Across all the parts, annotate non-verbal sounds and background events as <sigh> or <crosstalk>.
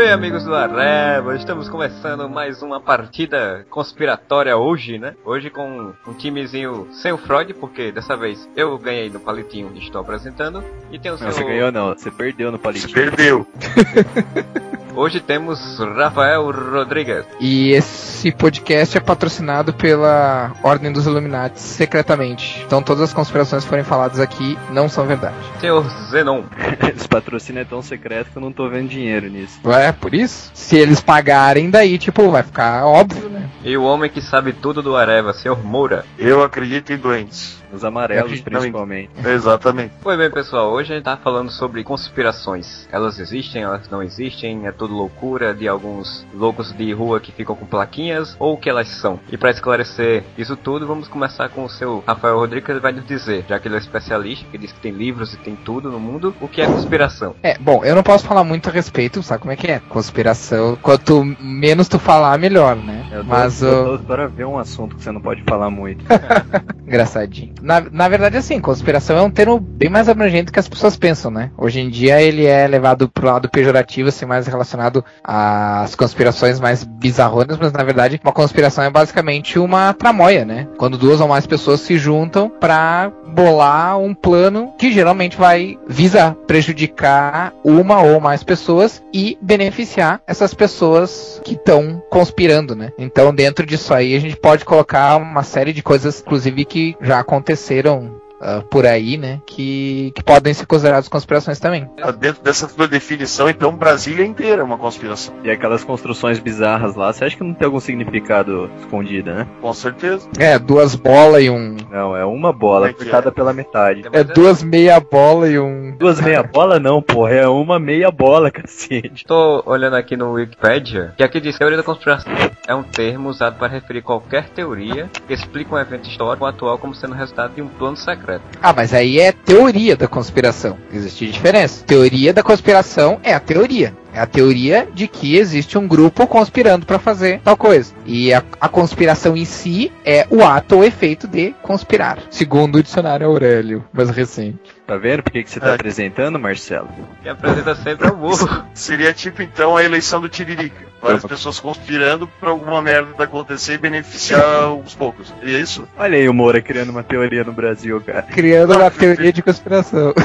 bem, amigos do Areva, estamos começando mais uma partida conspiratória hoje, né? Hoje com um timezinho sem o Freud, porque dessa vez eu ganhei no palitinho e estou apresentando. E tem o seu... Não, você ganhou não, você perdeu no palitinho. Você perdeu. <laughs> Hoje temos Rafael Rodrigues. E esse podcast é patrocinado pela Ordem dos Illuminati secretamente. Então todas as conspirações que forem faladas aqui não são verdade. Senhor Zenon. <laughs> Esse patrocínio é tão secreto que eu não tô vendo dinheiro nisso. É, por isso? Se eles pagarem, daí, tipo, vai ficar óbvio, né? E o homem que sabe tudo do Areva, Senhor Moura. Eu acredito em doentes. Os amarelos, principalmente. Exatamente. Pois bem, pessoal, hoje a gente tá falando sobre conspirações. Elas existem, elas não existem, é tudo loucura de alguns loucos de rua que ficam com plaquinhas, ou o que elas são. E para esclarecer isso tudo, vamos começar com o seu Rafael Rodrigues, que ele vai nos dizer, já que ele é especialista, que diz que tem livros e tem tudo no mundo, o que é conspiração. É, bom, eu não posso falar muito a respeito, sabe como é que é? Conspiração, quanto menos tu falar, melhor, né? Eu tô, Mas eu o. tô para ver um assunto que você não pode falar muito. <laughs> Engraçadinho. Na, na verdade, assim, conspiração é um termo bem mais abrangente que as pessoas pensam, né? Hoje em dia ele é levado pro lado pejorativo, assim, mais relacionado às conspirações mais bizarronas, mas na verdade uma conspiração é basicamente uma tramóia, né? Quando duas ou mais pessoas se juntam pra bolar um plano que geralmente vai visar prejudicar uma ou mais pessoas e beneficiar essas pessoas que estão conspirando, né? Então, dentro disso aí, a gente pode colocar uma série de coisas, inclusive, que já aconteceram aconteceram? Ah, por aí, né? Que, que podem ser consideradas conspirações também. Ah, Dentro dessa tua definição, então Brasília inteira é uma conspiração. E aquelas construções bizarras lá, você acha que não tem algum significado escondido, né? Com certeza. É, duas bolas e um. Não, é uma bola é cortada é? pela metade. É duas meia bola e um. Duas meia bola não, porra, é uma meia bola, <laughs> cacete. Tô olhando aqui no Wikipedia, que aqui diz que teoria da conspiração é um termo usado para referir qualquer teoria que explica um evento histórico ou atual como sendo resultado de um plano secreto. Ah, mas aí é teoria da conspiração. Existe diferença. Teoria da conspiração é a teoria. É a teoria de que existe um grupo conspirando para fazer tal coisa. E a, a conspiração em si é o ato ou efeito de conspirar. Segundo o dicionário Aurélio, mais recente. Tá vendo por que, que você tá É. apresentando, Marcelo? Quem apresenta sempre é o burro. Seria tipo então a eleição do Tiririca. Várias pessoas conspirando pra alguma merda acontecer e beneficiar <laughs> os poucos. E é isso? Olha aí o Moura criando uma teoria no Brasil, cara. Criando uma teoria de conspiração. <laughs>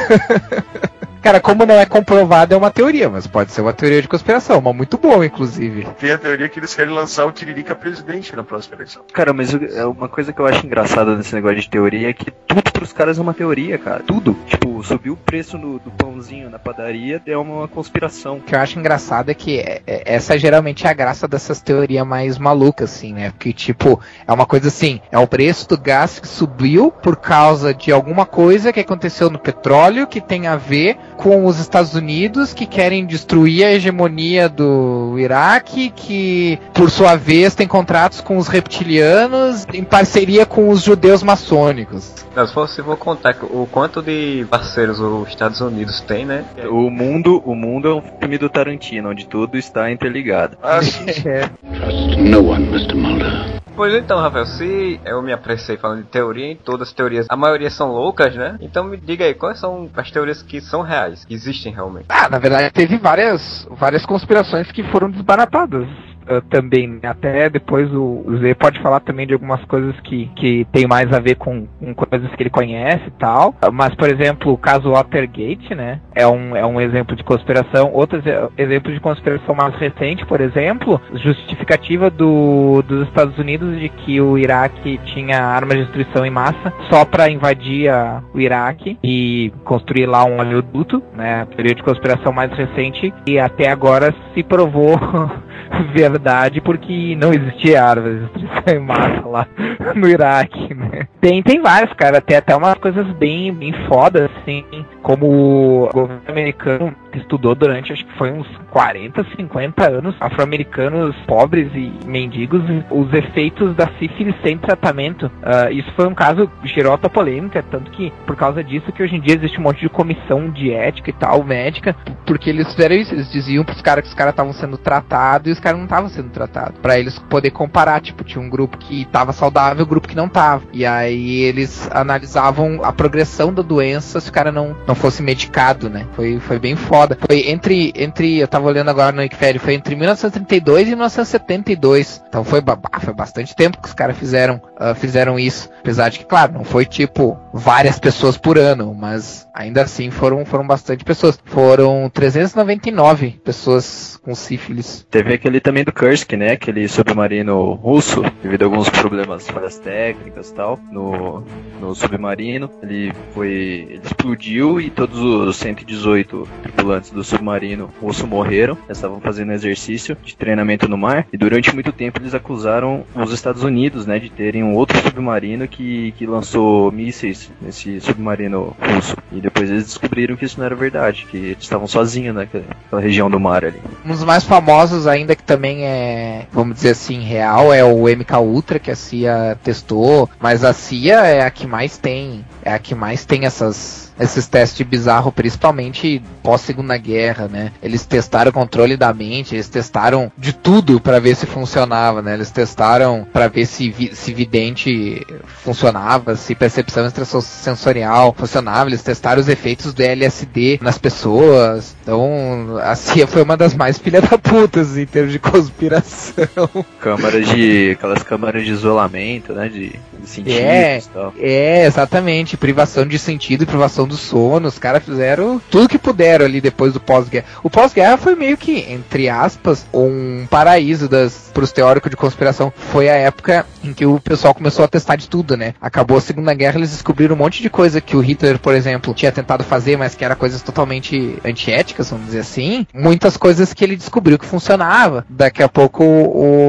Cara, como não é comprovado, é uma teoria, mas pode ser uma teoria de conspiração, uma muito boa, inclusive. Tem a teoria que eles querem lançar o Tiririca presidente na próxima eleição. Cara, mas é uma coisa que eu acho engraçada nesse negócio de teoria é que tudo pros caras é uma teoria, cara. Tudo. Tipo, subir o preço do, do pãozinho na padaria é uma conspiração. O que eu acho engraçado é que é- é- essa geralmente é a graça dessas teorias mais malucas, assim, né? Porque, tipo, é uma coisa assim, é o preço do gás que subiu por causa de alguma coisa que aconteceu no petróleo que tem a ver com os Estados Unidos que querem destruir a hegemonia do Iraque, que, por sua vez, tem contratos com os reptilianos em parceria com os judeus maçônicos. Não, se for contar o quanto de parceiros os Estados Unidos tem, né? O mundo, o mundo é um filme do Tarantino, onde tudo está interligado. Ah, sim. <laughs> É. Trust no one, Mr. Mulder. Pois então, Rafael, se eu me apressei falando de teoria, em todas as teorias, a maioria são loucas, né? Então me diga aí, quais são as teorias que são reais, que existem realmente? Ah, na verdade teve várias, várias conspirações que foram desbaratadas. Ah, também, né? até depois o, Z pode falar também de algumas coisas que, que tem mais a ver com, com coisas que ele conhece e tal. Ah, Mas, por exemplo, o caso Watergate, né? É um, é um exemplo de conspiração. Outro exe- exemplo de conspiração mais recente, por exemplo, justificativa do, dos Estados Unidos de que o Iraque tinha armas de destruição em massa só para invadir a- o Iraque e construir lá um oleoduto, né? Teoria de conspiração mais recente e até agora se provou <laughs> verdade porque não existia de destruição em massa lá no Iraque, né? Tem, tem vários, cara, tem até umas coisas bem, bem fodas, assim, como o governo americano estudou durante, acho que foi uns 40, 50 anos, afro-americanos pobres e mendigos, os efeitos da sífilis sem tratamento. Ah, isso foi um caso que gerou alta polêmica, tanto que por causa disso que hoje em dia existe um monte de comissão de ética e tal, médica, porque eles fizeram isso, eles diziam pros caras que os caras estavam sendo tratados e os caras não estavam sendo tratados. Pra eles poder comparar, tipo, tinha um grupo que tava saudável e um grupo que não tava. E aí eles analisavam a progressão da doença se o cara não, não fosse medicado, né? Foi, foi bem foda foda. Foi entre, entre, eu tava olhando agora no Wikipedia, foi entre 1932 e 1972. Então foi, foi bastante tempo que os caras fizeram, uh, fizeram isso. Apesar de que, claro, não foi tipo várias pessoas por ano, mas ainda assim foram, foram bastante pessoas. Foram 399 pessoas com sífilis. Teve aquele também do Kursk, né? Aquele submarino russo, devido a alguns problemas, falhas técnicas e tal, no, no submarino. Ele foi. Ele explodiu e todos os 118 tripulantes do submarino russo morreram. Estavam fazendo exercício de treinamento no mar. E durante muito tempo eles acusaram os Estados Unidos, né, de terem um outro submarino que, que lançou mísseis nesse submarino russo. E depois eles descobriram que isso não era verdade, que eles estavam sozinhos naquela região do mar ali. Um dos mais famosos ainda que também é, vamos dizer assim, real é o MK Ultra que a CIA testou, mas a CIA é a que mais tem, é a que mais tem essas esses testes bizarros, principalmente pós Segunda Guerra, né? Eles testaram o controle da mente, eles testaram de tudo para ver se funcionava, né? Eles testaram para ver se, vi, se vidente funcionava, se percepção extrasensorial funcionava, eles testaram os efeitos do LSD nas pessoas. Então, a CIA foi uma das mais filha da putas em termos de conspiração. <laughs> Câmaras de. aquelas câmaras de isolamento, né? De, de sentidos é, e tal. É, exatamente. Privação de sentido e privação do sono. Os caras fizeram tudo que puderam ali depois do pós-guerra. O pós-guerra foi meio que, entre aspas, um paraíso das, pros teóricos de conspiração. Foi a época em que o pessoal começou a testar de tudo, né? Acabou a Segunda Guerra, eles descobriram um monte de coisa que o Hitler, por exemplo, tinha tentado fazer, mas que era coisas totalmente antiéticas, vamos dizer assim. Muitas coisas que ele descobriu que funcionava. Daqui a pouco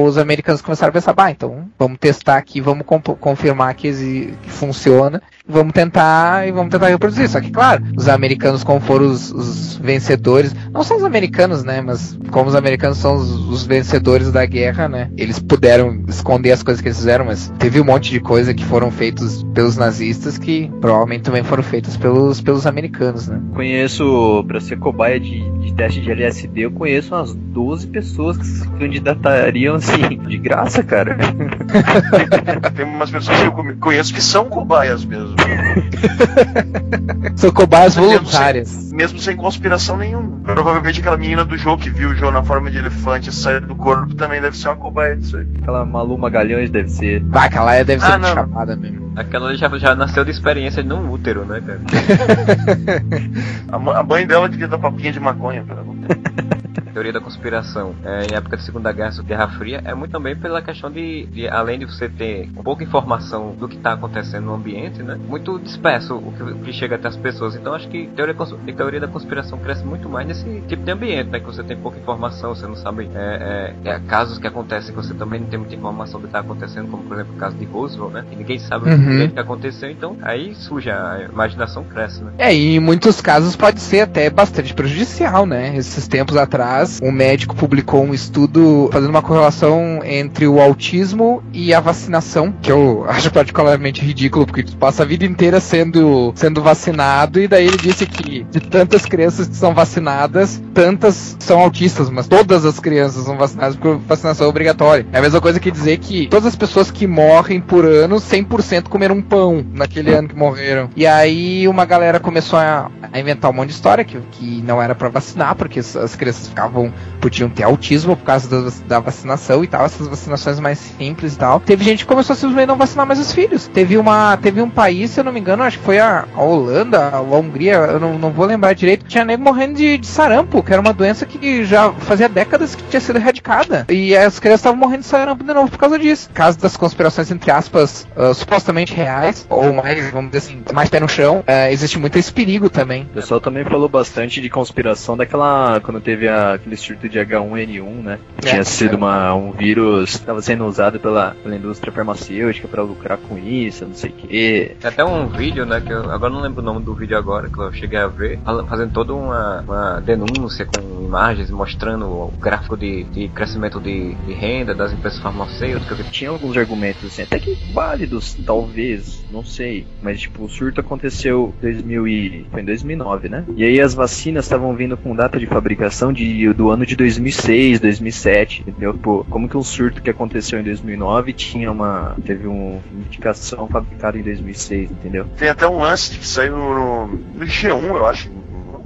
os americanos começaram a pensar, bah, então vamos testar aqui, vamos confirmar que, que funciona vamos tentar e vamos tentar reproduzir. Só que, claro, os americanos, como foram os, os vencedores, não são os americanos, né? Mas como os americanos são os, os, vencedores da guerra, né? Eles puderam esconder as coisas que eles fizeram, mas teve um monte de coisa que foram feitos pelos nazistas que provavelmente também foram feitas pelos, pelos americanos, né? Conheço, para ser cobaia de, de teste de LSD, eu conheço umas 12 pessoas que se candidatariam assim, de graça, cara. <laughs> Tem umas pessoas que eu conheço que são cobaias mesmo. <laughs> <laughs> São cobaias voluntárias. Mesmo sem, mesmo sem conspiração nenhuma. Provavelmente aquela menina do jogo que viu o Joe na forma de elefante sair do corpo também deve ser uma cobaia disso aí. Aquela Malu Magalhães deve ser. Ah, aquela deve ser ah, chapada mesmo. Aquela já, já nasceu de experiência num útero, né, cara? <laughs> a, a mãe dela devia dar papinha de maconha pra ela. <laughs> teoria da conspiração é, em época de Segunda Guerra, Guerra Fria, é muito também pela questão de, de além de você ter um pouca informação do que está acontecendo no ambiente, né? Muito disperso o que, o que, chega até as pessoas. Então acho que teoria, a teoria da conspiração cresce muito mais nesse tipo de ambiente, né? Que você tem pouca informação, você não sabe é, é, é casos que acontecem que você também não tem muita informação do que está acontecendo, como por exemplo o caso de Roosevelt, né? Que ninguém sabe uhum. o que aconteceu, então aí surge a imaginação cresce, né? É, e em muitos casos pode ser até bastante prejudicial, né? Esses tempos atrás atrás, um médico publicou um estudo fazendo uma correlação entre o autismo e a vacinação, que eu <laughs> acho particularmente ridículo, porque tu passa a vida inteira sendo, sendo vacinado, e daí ele disse que de tantas crianças que são vacinadas, tantas são autistas, mas todas as crianças são vacinadas porque vacinação é obrigatória. É a mesma coisa que dizer que todas as pessoas que morrem por ano, 100% comeram um pão naquele ano que morreram. E aí uma galera começou a, a inventar um monte de história que, que não era para vacinar, porque as crianças ficavam podiam ter autismo por causa da, da, vacinação e tal, essas vacinações mais simples e tal. Teve gente que começou a simplesmente não vacinar mais os filhos. Teve uma, teve um país, se eu não me engano, acho que foi a, a Holanda, a Hungria, eu não, não vou lembrar direito, tinha nego morrendo de, de, sarampo, que era uma doença que já fazia décadas que tinha sido erradicada. E as crianças estavam morrendo de sarampo de novo por causa disso. Caso das conspirações, entre aspas, uh, supostamente reais, ou mais, vamos dizer assim, mais pé no chão, uh, existe muito esse perigo também. O pessoal também falou bastante de conspiração daquela, quando teve a aquele surto de H1N1, né? É, Tinha sido é. uma, um vírus que estava sendo usado pela, pela indústria farmacêutica para lucrar com isso, não sei o quê. Tem até um vídeo, né? Que eu agora não lembro o nome do vídeo agora, que eu cheguei a ver, fazendo toda uma, uma denúncia com imagens mostrando o gráfico de, de crescimento de, de, renda das empresas farmacêuticas. Tinha alguns argumentos assim, até que válidos, talvez, não sei. Mas tipo, o surto aconteceu 2000 e... foi em 2009, né? E aí as vacinas estavam vindo com data de fabricação de do ano de 2006, 2007, entendeu? Pô, como que um surto que aconteceu em 2009 tinha uma teve uma indicação fabricada em 2006, entendeu? Tem até um lance que saiu no, no G1, eu acho,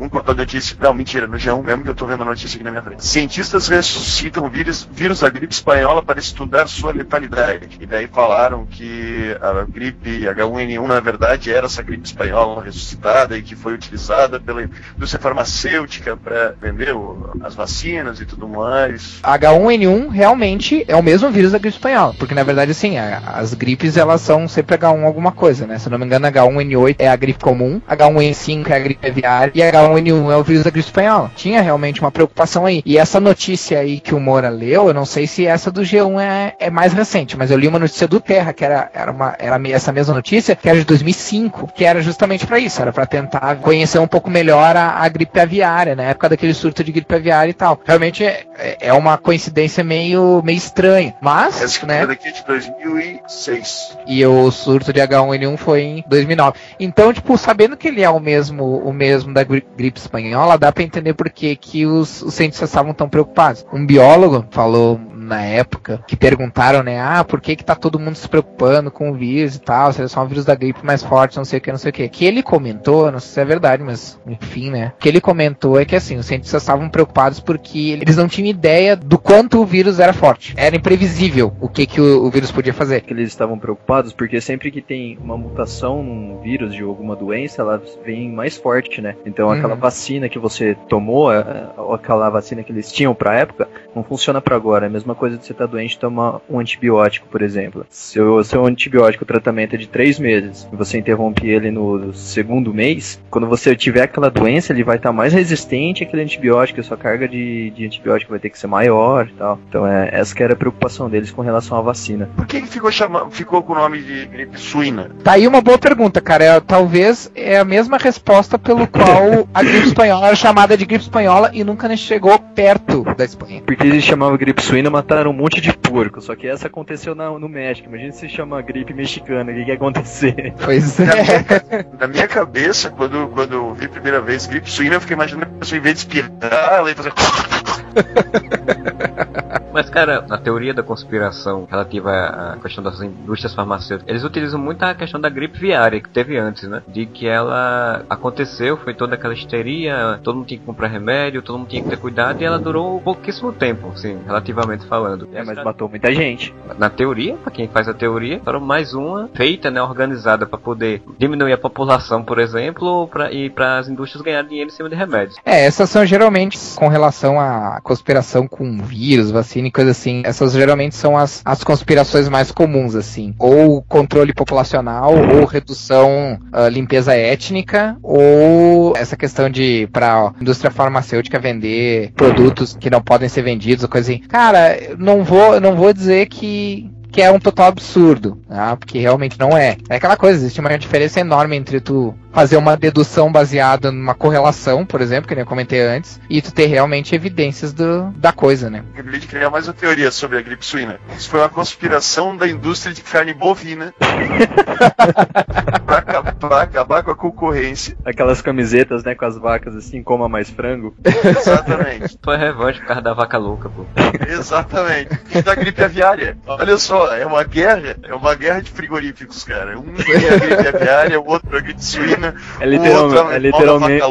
muito importante notícia. Não, mentira, no G1 mesmo que eu tô vendo a notícia aqui na minha frente. Cientistas ressuscitam vírus, vírus da gripe espanhola para estudar sua letalidade. E daí falaram que a gripe H1N1, na verdade, era essa gripe espanhola ressuscitada e que foi utilizada pela indústria farmacêutica para vender as vacinas e tudo mais. H1N1 realmente é o mesmo vírus da gripe espanhola, porque na verdade, assim, a- as gripes elas são sempre H1 alguma coisa, né? Se não me engano, H1N8 é a gripe comum, H1N5 é a gripe aviária e H1N1 é o vírus da gripe espanhola. Tinha realmente uma preocupação aí. E essa notícia aí que o Moura leu, eu não sei se essa do G1 é, é mais recente, mas eu li uma notícia do Terra, que era, era, uma, era essa mesma notícia, que era de 2005, que era justamente para isso, era para tentar conhecer um pouco melhor a, a gripe aviária, na época daquele surto de gripe aviária e tal. Realmente é, é uma coincidência meio, meio estranha, mas, Essa né, daqui é de 2006. e o surto de H1N1 foi em 2009. Então, tipo, sabendo que ele é o mesmo, o mesmo da gri- gripe espanhola, dá pra entender por que, que os, os cientistas estavam tão preocupados. Um biólogo falou na época que perguntaram, né, ah, por que que tá todo mundo se preocupando com o vírus e tal, se é só um vírus da gripe mais forte, não sei o que, não sei o que. Que ele comentou, não sei se é verdade, mas enfim, né, o que ele comentou é que assim, os cientistas estavam preocupados porque eles não tinham ideia do quanto o vírus era forte. Era imprevisível o que que o, o vírus podia fazer. que eles estavam preocupados, porque sempre que tem uma mutação num vírus de alguma doença, ela vem mais forte, né? Então Uhum. aquela vacina que você tomou, eh, ou aquela vacina que eles tinham pra época, não funciona pra agora. É a mesma coisa de você estar doente e tomar um antibiótico, por exemplo. Se o seu antibiótico, o tratamento é de três meses, e você interrompe ele no segundo mês, quando você tiver aquela doença, ele vai estar mais resistente àquele antibiótico, a sua carga de, de antibiótico vai ter que ser maior e tal. Então é, essa que era a preocupação deles com relação à vacina. Por que, que ficou, chama... ficou com o nome de gripe suína? Tá aí uma boa pergunta, cara. É, talvez é a mesma resposta pelo qual a gripe <laughs> espanhola era chamada de gripe espanhola e nunca nem chegou perto da Espanha. Porque eles chamavam gripe suína, mataram um monte de porco. Só que essa aconteceu na- no México. Imagina se chama gripe mexicana, o que, que ia acontecer? Pois Na minha, é. na minha cabeça, quando, quando eu vi a primeira vez gripe suína, eu fiquei imaginando que a pessoa, em vez de espirrar, ela ia fazer. <laughs> Mas, cara, na teoria da conspiração relativa à questão das indústrias farmacêuticas, eles utilizam muito a questão da gripe viária que teve antes, né? De que ela aconteceu, foi toda aquela histeria, todo mundo tinha que comprar remédio, todo mundo tinha que ter cuidado, e ela durou pouquíssimo tempo, assim, relativamente falando. É, mas matou muita gente. Na teoria, pra quem faz a teoria, era mais uma feita, né, organizada para poder diminuir a população, por exemplo, pra, e para as indústrias ganharem dinheiro em cima de remédios. É, essas são geralmente com relação à conspiração com vírus, vacina e coisa assim. Essas geralmente são as, as conspirações mais comuns, assim. Ou controle populacional, ou redução, ah, limpeza étnica, ou essa questão de pra indústria farmacêutica vender produtos que não podem ser vendidos, ou coisa assim. Cara, não vou, não vou dizer que que é um total absurdo, tá? porque realmente não é. É aquela coisa, existe uma diferença enorme entre tu fazer uma dedução baseada numa correlação, por exemplo, que nem eu comentei antes, e tu ter realmente evidências do, da coisa, né? Acabei de criar mais uma teoria sobre a gripe suína. Isso foi uma conspiração da indústria de carne bovina pra, acabar, pra acabar com a concorrência. Aquelas camisetas, né, com as vacas assim, coma mais frango. Exatamente. Foi revanche por causa da vaca louca, pô. Exatamente. E da gripe aviária. Olha só, é uma guerra, é uma guerra de frigoríficos, cara. Um é a gripe aviária, o outro é a gripe suína, É, o literal- outro é é literalmente,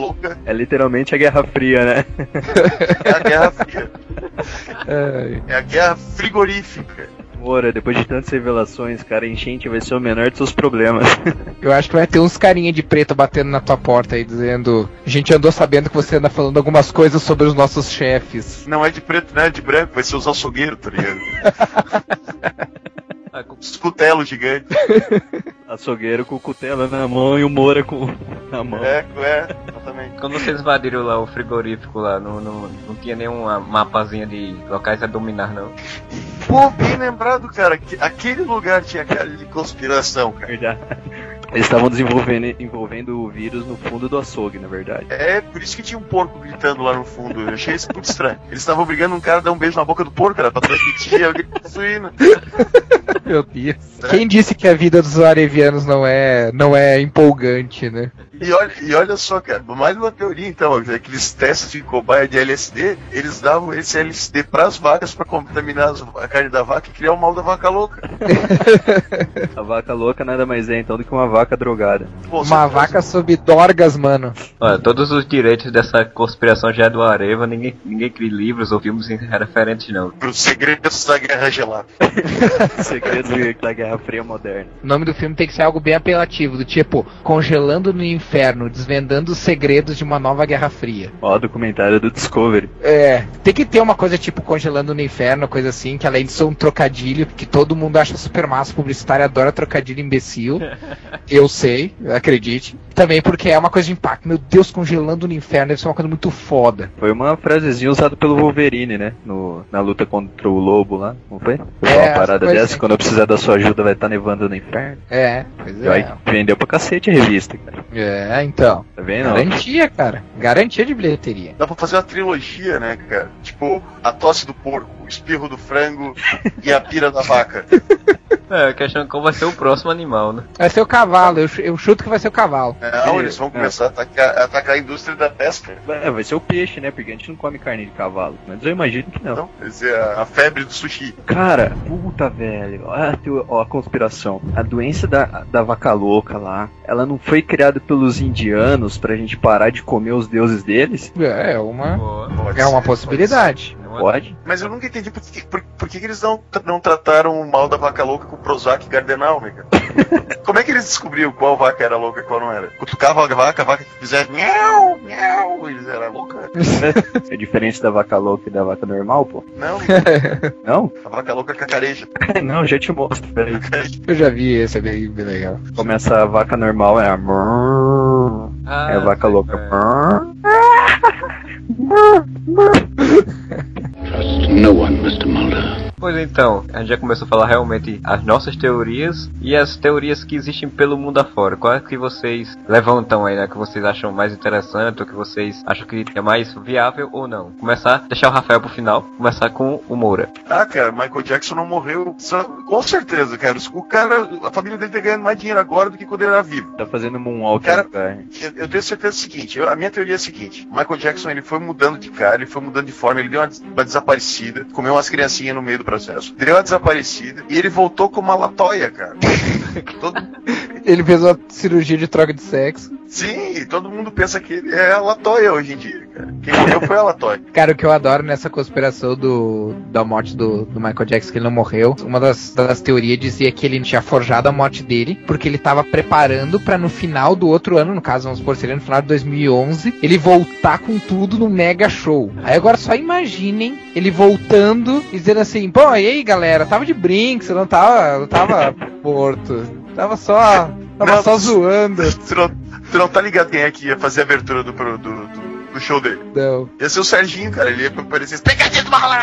é literalmente a Guerra Fria, né? é a guerra fria. <laughs> É a guerra frigorífica. Moura, depois de tantas revelações, cara, a enchente vai ser o menor dos seus problemas. <laughs> Eu acho que vai ter uns carinha de preto batendo na tua porta aí, dizendo: A gente andou sabendo que você anda falando algumas coisas sobre os nossos chefes. Não é de preto, não é de branco, vai ser os açougueiros, tá ligado? <laughs> Ah, com- cutelos gigantes. Açougueiro com o cutelo na mão e o Moura com na mão. É, é, exatamente. Quando vocês invadiram lá o frigorífico lá, não, não, não tinha nenhuma mapazinha de locais a dominar, não. Pô, bem lembrado, cara, que aquele lugar tinha cara de conspiração, cara. Verdade. Eles estavam desenvolvendo envolvendo o vírus no fundo do açougue, na verdade. É, por isso que tinha um porco gritando lá no fundo. Eu achei isso muito estranho. Eles estavam obrigando um cara a dar um beijo na boca do porco, cara, pra transmitir a gripe suína. Meu Deus. Quem disse que a vida dos arevianos não é, não é empolgante, né? E olha, e olha só, cara, mais uma teoria então, aqueles testes de cobaia de LSD, eles davam esse LSD pras vacas pra contaminar as- a carne da vaca e criar o mal da vaca louca. <laughs> A vaca louca nada mais é então do que uma vaca drogada. Pô, Uma vaca sob dorgas, mano. Olha, todos os direitos dessa conspiração já é do Areva, ninguém, ninguém cria livros ou filmes referentes não. Pros segredos da guerra gelada. <laughs> Segredos da Guerra Fria Moderna. O nome do filme tem que ser algo bem apelativo, do tipo Congelando no Inferno, desvendando os segredos de uma nova Guerra Fria. Ó, documentário do Discovery. É, tem que ter uma coisa tipo Congelando no Inferno, coisa assim, que além de ser um trocadilho, que todo mundo acha super massa, publicitário adora trocadilho imbecil. <laughs> Eu sei, acredite. Também porque é uma coisa de impacto. Meu Deus, Congelando no Inferno deve ser uma coisa muito foda. Foi uma frasezinha usada pelo Wolverine, né? No, na luta contra o lobo lá, não foi? Foi É, uma parada foi dessa, sim. quando eu precisar da sua ajuda vai estar nevando no inferno. É, pois E aí é. vendeu pra cacete a revista, cara. É, então. Tá vendo? Garantia, cara. Garantia de bilheteria. Dá pra fazer uma trilogia, né, cara? Tipo, a tosse do porco, o espirro do frango e a pira da vaca. <laughs> É, a questão é qual vai ser o próximo animal, né? Vai ser o cavalo, eu, ch- eu chuto que vai ser o cavalo. Não, eles vão começar a atacar, a atacar a indústria da pesca. É, vai ser o peixe, né? Porque a gente não come carne de cavalo. Mas eu imagino que não. Então, vai ser a, a febre do sushi. Cara, puta velho, ó a, a conspiração. A doença da, da vaca louca lá, ela não foi criada pelos indianos pra gente parar de comer os deuses deles? É, é uma, Boa. É uma possibilidade. É Pode? Mas eu nunca entendi por que, por, por que que eles não, não trataram o mal da vaca louca com Prozac e Gardenal, né? <laughs> Como é que eles descobriam qual vaca era louca e qual não era? Cutucava a vaca, a vaca fizesse miau, miau, eles eram louca. É diferente da vaca louca e da vaca normal, pô? Não, <laughs> Não? a vaca louca cacareja. <laughs> não, já te mostro, peraí. Eu já vi esse, é bem, bem legal. Começa a vaca normal, é a... Ah, É a vaca sei, louca. Trust no one, Mr. Mulder. Pois então, a gente já começou a falar realmente as nossas teorias e as teorias que existem pelo mundo afora. Qual é que vocês levantam aí, né? Que vocês acham mais interessante ou que vocês acham que é mais viável ou não? Começar, deixar o Rafael pro final, começar com o Moura. Ah, cara, Michael Jackson não morreu. Só- com certeza, cara. O cara, a família dele tá ganhando mais dinheiro agora do que quando ele era vivo. Tá fazendo moonwalk Cara- no lugar. Eu, eu tenho certeza do seguinte, eu- a minha teoria é a seguinte, Michael Jackson ele foi mudando de cara, ele foi mudando de forma, ele deu uma, uma desaparecida, comeu umas criancinhas no meio do processo, deu uma desaparecida e ele voltou com uma latoia, cara. <laughs> Todo- Ele fez uma cirurgia de troca de sexo. sim, todo mundo pensa que ele é a latoia hoje em dia, cara. Quem morreu foi a latoia. <laughs> Cara, o que eu adoro nessa conspiração do, da morte do, do Michael Jackson, que ele não morreu, uma das, das teorias dizia que ele tinha forjado a morte dele, porque ele tava preparando pra no final do outro ano, no caso, vamos supor, seria no final de 2011, ele voltar com tudo no mega show. Aí agora só imaginem ele voltando e dizendo assim, pô, e aí galera, tava de brinks, eu não tava, não tava morto, tava só, tava Não, só zoando. <laughs> Tu não, tu não tá ligado quem é que ia fazer a abertura do, do, do, do show dele? Não. Ia ser o Serginho, cara, ele ia aparecer assim, pegadinha do <laughs> Mahalá!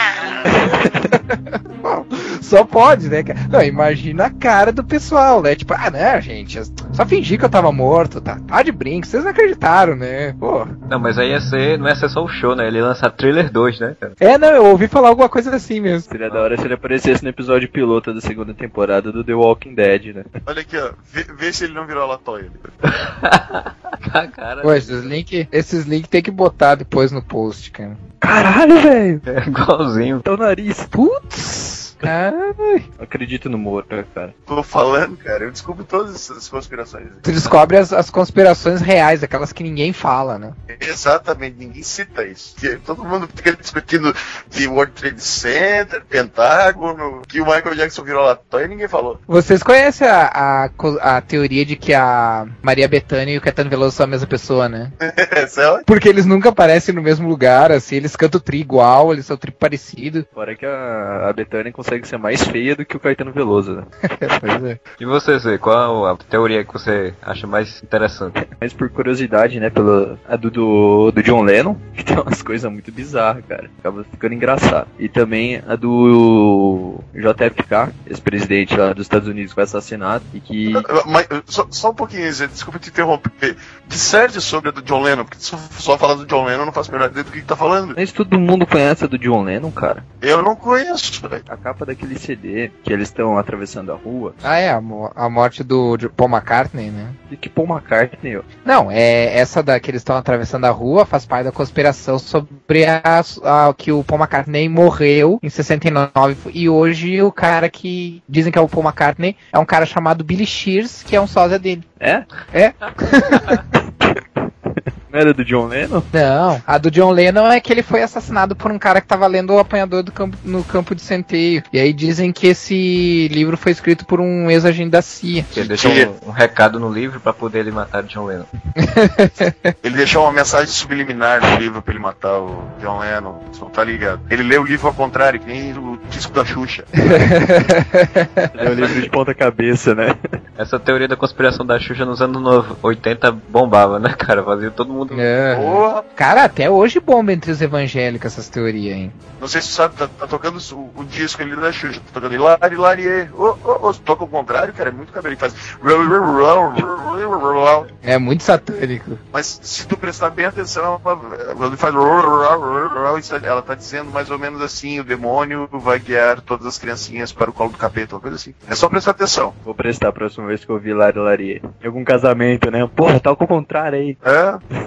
Só pode, né, cara? Não, imagina a cara do pessoal, né? Tipo, ah, né, gente, só fingi que eu tava morto, tá? Tá de brinco, vocês não acreditaram, né? Pô. Não, mas aí ia ser, não ia ser só o show, né? Ele ia lançar Thriller 2, né, cara? É, não, eu ouvi falar alguma coisa assim mesmo. Seria da hora se ele aparecesse no episódio piloto da segunda temporada do The Walking Dead, né? Olha aqui, ó, vê, vê se ele não virou a latoia. <laughs> cara, Pô, esses links esses link tem que botar depois no post, cara. Caralho, velho! é igualzinho. Teu nariz. Putz, cara. Acredito no Moura, cara. Tô falando, cara, eu descubro todas essas conspirações. Tu descobre as, as conspirações reais, aquelas que ninguém fala, né? Exatamente, ninguém cita isso. Todo mundo fica discutindo de World Trade Center, Pentágono, que o Michael Jackson virou latoia e ninguém falou. Vocês conhecem a, a, a teoria de que a Maria Bethânia e o Caetano Veloso são a mesma pessoa, né? <laughs> É Porque eles nunca aparecem no mesmo lugar, assim, eles cantam tri igual, eles são tri parecido. Fora que a, a consegue ser mais feia do que o Caetano Veloso, né? <laughs> pois é. E você, Zé, qual a teoria que você acha mais interessante? <laughs> Mas por curiosidade, né, pela a do, do, do John Lennon, <laughs> que tem umas coisas muito bizarras, cara. Acaba ficando engraçado. E também a do JFK, ex-presidente lá dos Estados Unidos, foi assassinado e que. Mas, só, só um pouquinho, Zé, desculpa te interromper. Disserte sobre a do John Lennon, porque só, só falar do John Lennon eu não faço a menor ideia do que, que tá falando. Mas todo mundo conhece a do John Lennon, cara. Eu não conheço, velho. Capa daquele CD que eles estão atravessando a rua. Ah, é, a, mo- a morte do de Paul McCartney, né? E que Paul McCartney, ó. Não, é essa da que eles estão atravessando a rua faz parte da conspiração sobre a, a- que o Paul McCartney morreu em 69 e hoje o cara que dizem que é o Paul McCartney é um cara chamado Billy Shears, que é um sósia dele. É? É? <laughs> Era do John Lennon? Não, a do John Lennon é que ele foi assassinado por um cara que tava lendo o apanhador do campo, no campo de centeio. E aí dizem que esse livro foi escrito por um ex-agente da CIA. Que ele deixou um, um recado no livro pra poder ele matar John Lennon. <laughs> Ele deixou uma mensagem subliminar no livro pra ele matar o John Lennon. Você não tá ligado? Ele leu o livro ao contrário, que nem o disco da Xuxa. É o livro de ponta cabeça, né? Essa teoria da conspiração da Xuxa nos anos 90, 80 bombava, né, cara? Fazia todo mundo. É. Porra! Cara, até hoje bomba entre os evangélicos essas teorias, hein? Não sei se você sabe, tá, tá tocando o, o disco ali da Xuxa. Tá tocando Hilari, Hilarie. Ô, ô, ô, toca ao contrário, cara, é muito cabelo. Ele faz. É muito satânico. Mas se tu prestar bem atenção, ele faz. Ela tá dizendo mais ou menos assim: o demônio vai guiar todas as criancinhas para o colo do capeta, uma coisa assim. É só prestar atenção. Vou prestar a próxima vez que eu vi Lari Lari. Em algum casamento, né? Porra, tá ao contrário aí. É?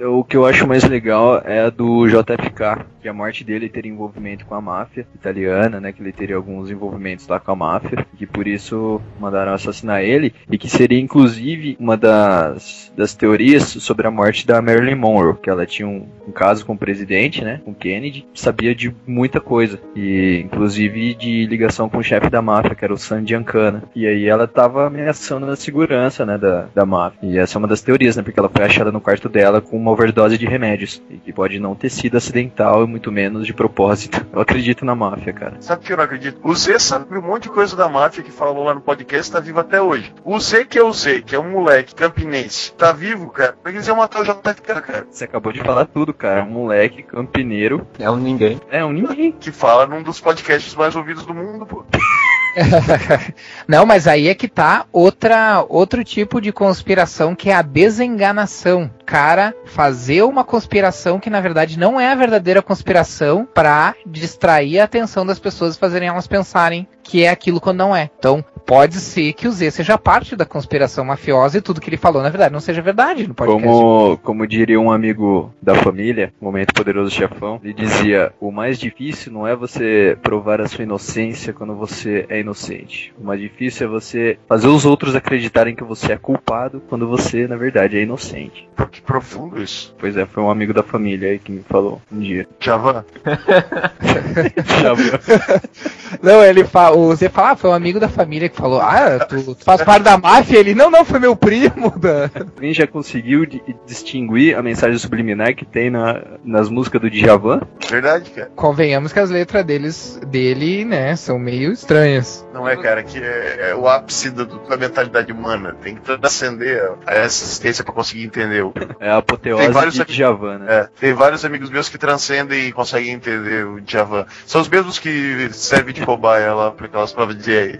Então, o que eu acho mais legal é a do JFK, que a morte dele teria envolvimento com a máfia italiana, né? Que ele teria alguns envolvimentos lá com a máfia, e que por isso mandaram assassinar ele, e que seria inclusive uma das, das teorias sobre a morte da Marilyn Monroe, que ela tinha um, um caso com o presidente, né? Com Kennedy, sabia de muita coisa, e inclusive de ligação com o chefe da máfia, que era o San Giancana. E aí ela tava ameaçando a segurança, né? Da, da máfia. E essa é uma das teorias, né? Porque ela foi achada no quarto dela com uma overdose de remédios. E que pode não ter sido acidental e muito menos de propósito. <laughs> Eu acredito na máfia, cara. Sabe que eu não acredito? O Z sabe um monte de coisa da máfia que falou lá no podcast, tá vivo até hoje. O Z que é o Z, que é um moleque campinense, tá vivo, cara. Por que eles iam matar o JFK, cara? Você acabou de falar tudo, cara. Um moleque campineiro. É um ninguém. É um ninguém. Que fala num dos podcasts mais ouvidos do mundo, pô. <laughs> <laughs> Não, mas aí é que tá outra, outro tipo de conspiração que é a desenganação. Cara, fazer uma conspiração que na verdade não é a verdadeira conspiração pra distrair a atenção das pessoas e fazerem elas pensarem que é aquilo quando não é. Então, pode ser que o Z seja parte da conspiração mafiosa e tudo que ele falou na verdade não seja verdade no podcast. Como, como diria um amigo da família, Momento Poderoso Chefão, ele dizia: O mais difícil não é você provar a sua inocência quando você é inocente. O mais difícil é você fazer os outros acreditarem que você é culpado quando você, na verdade, é inocente. Que profundo isso. Pois é, foi um amigo da família aí que me falou um dia. <laughs> Javan, Não, ele fala, o Z fala, ah, foi um amigo da família que falou, ah, tu, tu faz parte da máfia? Ele, não, não, foi meu primo. <laughs> Da... Alguém já conseguiu di- distinguir a mensagem subliminar que tem na, nas músicas do Djavan? verdade, cara. Convenhamos que as letras deles, dele, né, são meio estranhas. Não é, cara, que é, é o ápice do- da mentalidade humana. Tem que transcender a, essa existência pra conseguir entender. o- É a apoteose Tem vários de Djavan, né? É, tem vários amigos meus que transcendem e conseguem entender o Javan. São os mesmos que servem de cobaia lá para aquelas provas de, de.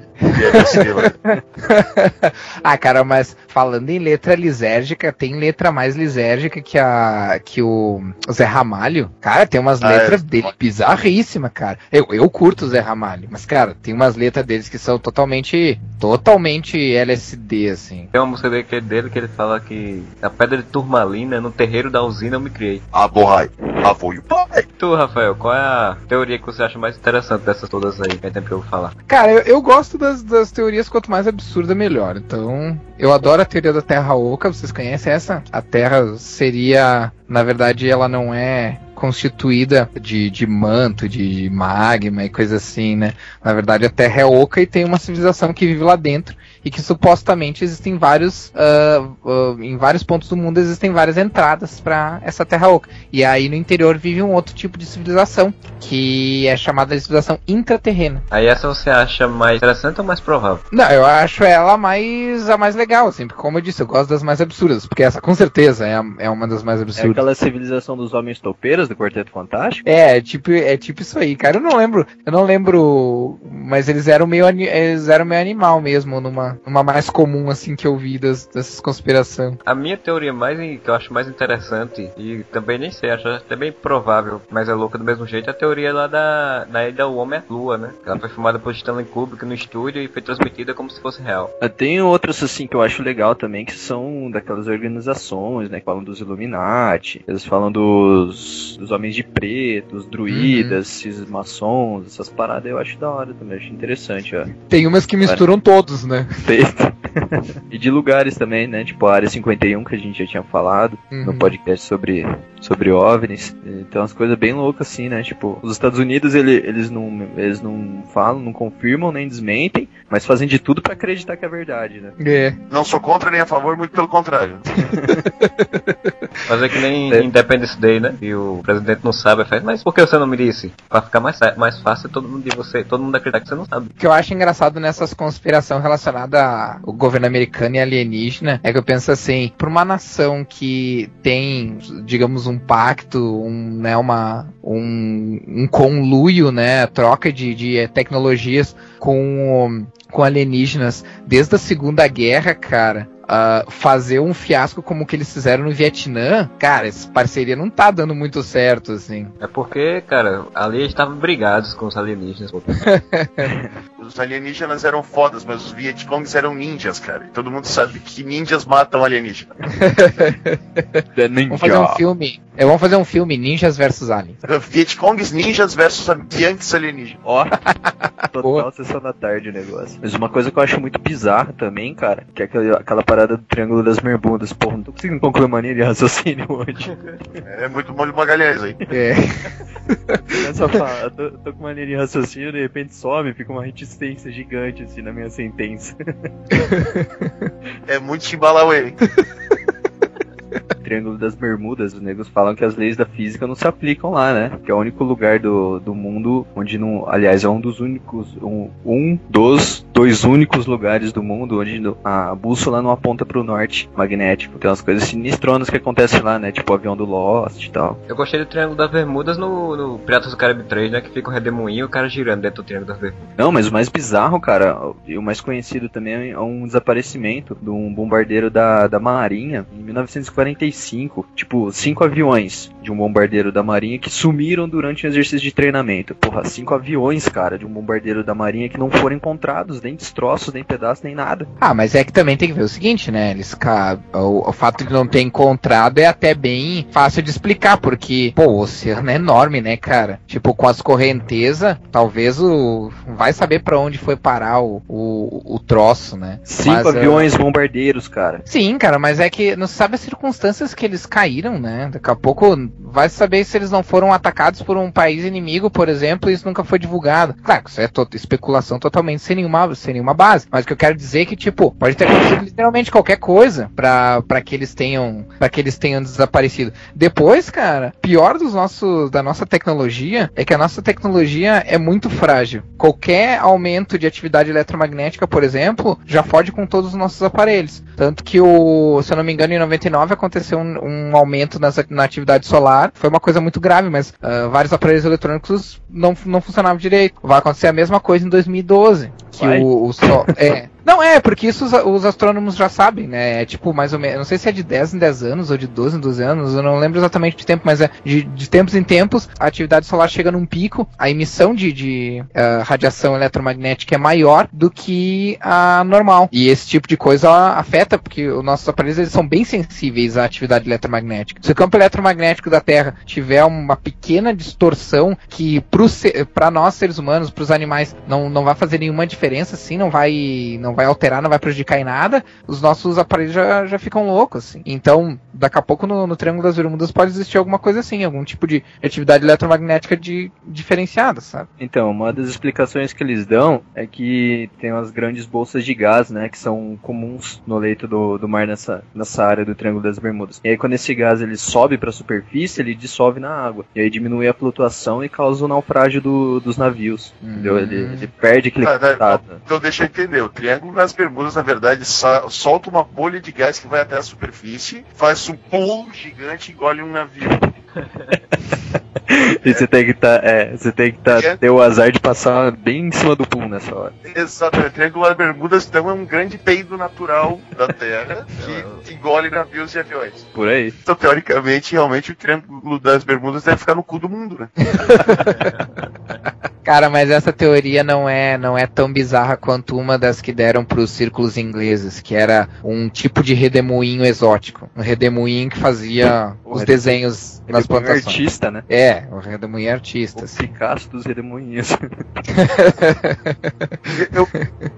<laughs> ah, cara, mas falando em letra lisérgica, tem letra mais lisérgica que a que o Zé Ramalho. Cara, tem umas Ah, letras é. dele bizarríssimas, cara. Eu, eu curto o Zé Ramalho, mas cara, tem umas letras deles que são totalmente totalmente LSD assim. Tem uma música dele que, dele que ele fala que a pedra de turmalina no terreiro da usina eu me criei. Ah, borrai. Ah, foi o pai. Tu, Rafael, qual é a teoria que você acha mais interessante dessas todas aí? Que é tempo que eu vou falar. Cara, eu, eu gosto das, das teorias, quanto mais absurda, melhor. Então, eu adoro a teoria da Terra Oca, vocês conhecem essa? A Terra seria, na verdade, ela não é constituída de, de manto, de, magma e coisa assim, né? Na verdade, a Terra é oca e tem uma civilização que vive lá dentro e que supostamente existem vários, ah, ah, em vários pontos do mundo existem várias entradas para essa Terra oca. E aí no interior vive um outro tipo de civilização que é chamada de civilização intraterrena. Aí essa você acha mais interessante ou mais provável? Não, eu acho ela mais a mais legal, assim, porque como eu disse, eu gosto das mais absurdas, porque essa com certeza é, a- é uma das mais É absurdas. aquela civilização dos homens topeiros do Quarteto Fantástico? É, é tipo, é tipo isso aí, cara. Eu não lembro, eu não lembro, mas eles eram meio, eles eram meio animal mesmo numa numa mais comum, assim, que eu vi das, dessas conspirações. A minha teoria mais que eu acho mais interessante, e também nem sei, acho até bem provável, mas é louca do mesmo jeito, é a teoria lá da, da Ida O Homem à Lua, né? Ela foi filmada por Stanley Kubrick no estúdio e foi transmitida como se fosse real. Tem outras, assim, que eu acho legal também, que são daquelas organizações, né? Que falam dos Illuminati, eles falam dos, dos Homens de Preto, dos druidas, uhum. esses maçons, essas paradas eu acho da hora também, acho interessante, ó. Tem umas que misturam todos, né? E de lugares também, né? Tipo a Área 51, que a gente já tinha falado uhum. no podcast sobre, sobre OVNIs. Então as coisas bem loucas assim, né? Tipo, os Estados Unidos ele, eles, não, eles não falam, não confirmam, nem desmentem, mas fazem de tudo para acreditar que é verdade, né? É. Não sou contra nem a favor, muito pelo contrário. <laughs> mas é que nem é. Independence Day, né? E o presidente não sabe, faz, mas por que você não me disse? Pra ficar mais, mais fácil todo mundo de você, todo mundo acreditar que você não sabe. O que eu acho engraçado nessas conspirações relacionadas ao governo americano e alienígena é que eu penso assim, para uma nação que tem, digamos, um pacto, um, né, uma, um, um conluio, né, troca de, de tecnologias com, com alienígenas desde a Segunda Guerra, cara uh, fazer um fiasco como que eles fizeram no Vietnã, cara, essa parceria não tá dando muito certo, assim. É porque, cara, ali eles estavam brigados com os alienígenas. <laughs> os alienígenas eram fodas, mas os Vietcongs eram ninjas, cara. E todo mundo sabe que ninjas matam alienígenas. <laughs> ninja. Vamos fazer um filme. É, vamos fazer um filme Ninjas versus Aliens. <laughs> Vietcongs, ninjas versus Yankees alienígenas. Ó, <laughs> total sessão da tarde o negócio. Mas uma coisa que eu acho muito bizarra também, cara, que é aquela, aquela parada do Triângulo das Bermudas. Porra, não tô conseguindo concluir uma linha de raciocínio hoje. <laughs> É muito molho Magalhães aí. É. Começa a falar, tô, tô, com uma linha de raciocínio, de repente some, fica uma reticência gigante assim na minha sentença. É muito Chimbalauê. Triângulo das Bermudas, os negros falam que as leis da física não se aplicam lá, né? Que é o único lugar do, do mundo onde não. Aliás, é um dos únicos. Um, um dos dois únicos lugares do mundo onde a bússola não aponta pro norte magnético. Tem umas coisas sinistronas que acontecem lá, né? Tipo o avião do Lost e tal. Eu gostei do Triângulo das Bermudas no, no Piratas do Caribe 3, né? Que fica o redemoinho e o cara girando dentro do Triângulo das Bermudas. Não, mas o mais bizarro, cara, e o mais conhecido também é um desaparecimento de um bombardeiro da, da Marinha em 1945 cinco, tipo, cinco aviões de um bombardeiro da Marinha que sumiram durante o exercício de treinamento. Porra, cinco aviões, cara, de um bombardeiro da Marinha que não foram encontrados, nem destroços, nem pedaços, nem nada. Ah, mas é que também tem que ver o seguinte, né? Eles, o, o fato de não ter encontrado é até bem fácil de explicar, porque, pô, o oceano é enorme, né, cara? Tipo, com as correntezas, talvez o. Vai saber para onde foi parar o, o, o troço, né? Cinco mas, aviões bombardeiros, cara. Sim, cara, mas é que não se sabe as circunstâncias que eles caíram, né? Daqui a pouco vai saber se eles não foram atacados por um país inimigo, por exemplo, e isso nunca foi divulgado. Claro, isso é especulação totalmente sem nenhuma, sem nenhuma base. Mas o que eu quero dizer é que, tipo, pode ter acontecido literalmente qualquer coisa para que eles tenham para que eles tenham desaparecido. Depois, cara, pior dos nossos da nossa tecnologia é que a nossa tecnologia é muito frágil. Qualquer aumento de atividade eletromagnética, por exemplo, já fode com todos os nossos aparelhos. Tanto que o, se eu não me engano, em 99 aconteceu um, um aumento na atividade solar. Foi uma coisa muito grave, mas uh, vários aparelhos eletrônicos não, não funcionavam direito. Vai acontecer a mesma coisa em 2012. Que o, o sol. <laughs> é. Não, é, porque isso os, os, astrônomos já sabem, né? É tipo, mais ou menos. Não sei se é de 10 em 10 anos ou de 12 em 12 anos, eu não lembro exatamente de tempo, mas é de, de tempos em tempos a atividade solar chega num pico, a emissão de, de uh, radiação eletromagnética é maior do que a normal. E esse tipo de coisa afeta, porque os nossos aparelhos eles são bem sensíveis à atividade eletromagnética. Se o campo eletromagnético da Terra tiver uma pequena distorção que para nós seres humanos, para os animais, não, não vai fazer nenhuma diferença, assim, não vai. Não vai alterar, não vai prejudicar em nada, os nossos aparelhos já, já ficam loucos, assim. Então, daqui a pouco no, no Triângulo das Bermudas pode existir alguma coisa assim, algum tipo de atividade eletromagnética de, diferenciada, sabe? Então, uma das explicações que eles dão é que tem umas grandes bolsas de gás, né, que são comuns no leito do, do mar nessa, nessa área do Triângulo das Bermudas. E aí, quando esse gás ele sobe para a superfície, ele dissolve na água. E aí diminui a flutuação e causa o naufrágio do, dos navios. Uhum. Entendeu? Ele, ele perde aquele ah, Então, deixa eu entender. O Triângulo das Bermudas, na verdade, solta uma bolha de gás que vai até a superfície, faz um pulo gigante e engole um navio. <laughs> E você tem que tá, é, você tem que tá, É. ter o azar de passar bem em cima do pum nessa hora. Exatamente. Triângulo das Bermudas então é um grande peido natural da Terra <laughs> que engole navios e aviões. Por aí. Então, teoricamente, realmente o Triângulo das Bermudas deve ficar no cu do mundo, né? <laughs> Cara, mas essa teoria não é, não é tão bizarra quanto uma das que deram para os círculos ingleses, que era um tipo de redemoinho exótico. Um redemoinho que fazia O os redemoinho- desenhos nas Foi um plantações. artista, né? É, o redemoinho O artistas. Picasso dos redemoinhos. <laughs> Eu,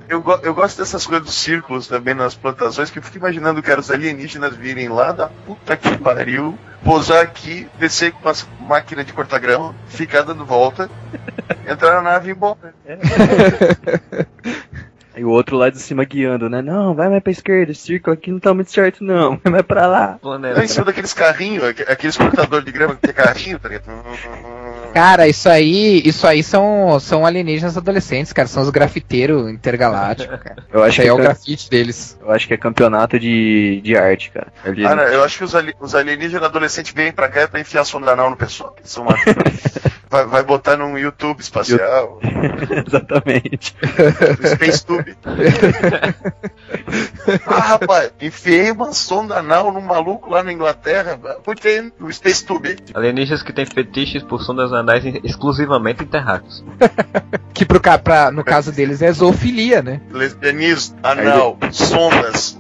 eu, eu gosto dessas coisas dos círculos também nas plantações, que eu fico imaginando que os alienígenas virem lá da puta que pariu, pousar aqui, descer com as máquinas de cortar grama, ficar dando volta, entrar na nave e ir embora. <laughs> E o outro lá de cima guiando, né? Não, vai mais pra esquerda, esse círculo aqui não tá muito certo, não. <laughs> Vai mais pra lá. Planeta. Em cima daqueles carrinhos, aqu- aqueles cortadores de grama que tem carrinho, tá ligado? Cara, isso aí, isso aí são, são alienígenas adolescentes, cara. São os grafiteiros intergalácticos, cara. Eu acho, Isso que aí é o é, grafite deles. eu acho que é campeonato de, de arte, cara. Cara, eu acho que os, ali- os alienígenas adolescentes vêm pra cá pra enfiar sonda anal no pessoal. Eles são uma- <laughs> vai, vai botar num YouTube espacial, <laughs> Exatamente. no SpaceTube. <laughs> ah, rapaz, enfiei uma sonda anal num maluco lá na Inglaterra. Botei no SpaceTube. Alienígenas que têm fetiches por sondas anais exclusivamente em terráqueos. <laughs> Que pro, pra, no caso deles é zoofilia, né? Lesbianismo, anal, sondas.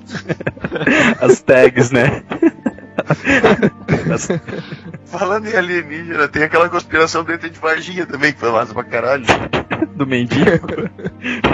<laughs> As tags, né? <laughs> <laughs> Falando em alienígena, tem aquela conspiração dentro de Varginha também, que foi massa pra caralho. do mendigo. <laughs>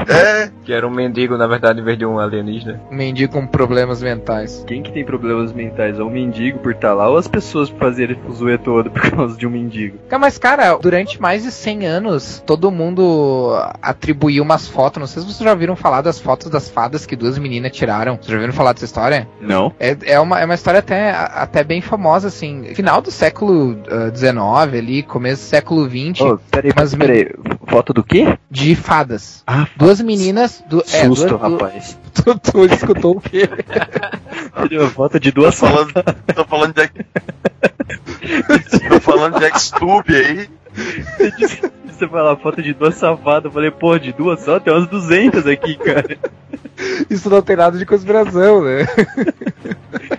É, Que era um mendigo, na verdade, em vez de um alienígena. Um mendigo com problemas mentais. Quem que tem problemas mentais? É o mendigo por estar lá ou as pessoas por fazerem o zoe todo por <laughs> causa de um mendigo? Cara, Mas, cara, durante mais de 100 anos, todo mundo atribuiu umas fotos. Não sei se vocês já ouviram falar das fotos das fadas que duas meninas tiraram. Vocês já ouviram falar dessa história? Não. É, é, uma, é uma história até, até bem famosa, assim. Final do século XIX, ali, começo do século XX, Ô, peraí, Mas peraí. Foto do quê? de fadas. Ah, Duas meninas. É, Susto, duas, du- rapaz. <laughs> Tu, tu escutou o quê? Foto de tô duas falando, tô falando de. tô falando de Xtube aí. Você falar foto de duas safadas, eu falei, pô, de duas só, tem umas 200 aqui, cara. Isso não tem nada de conspiração, né? <laughs>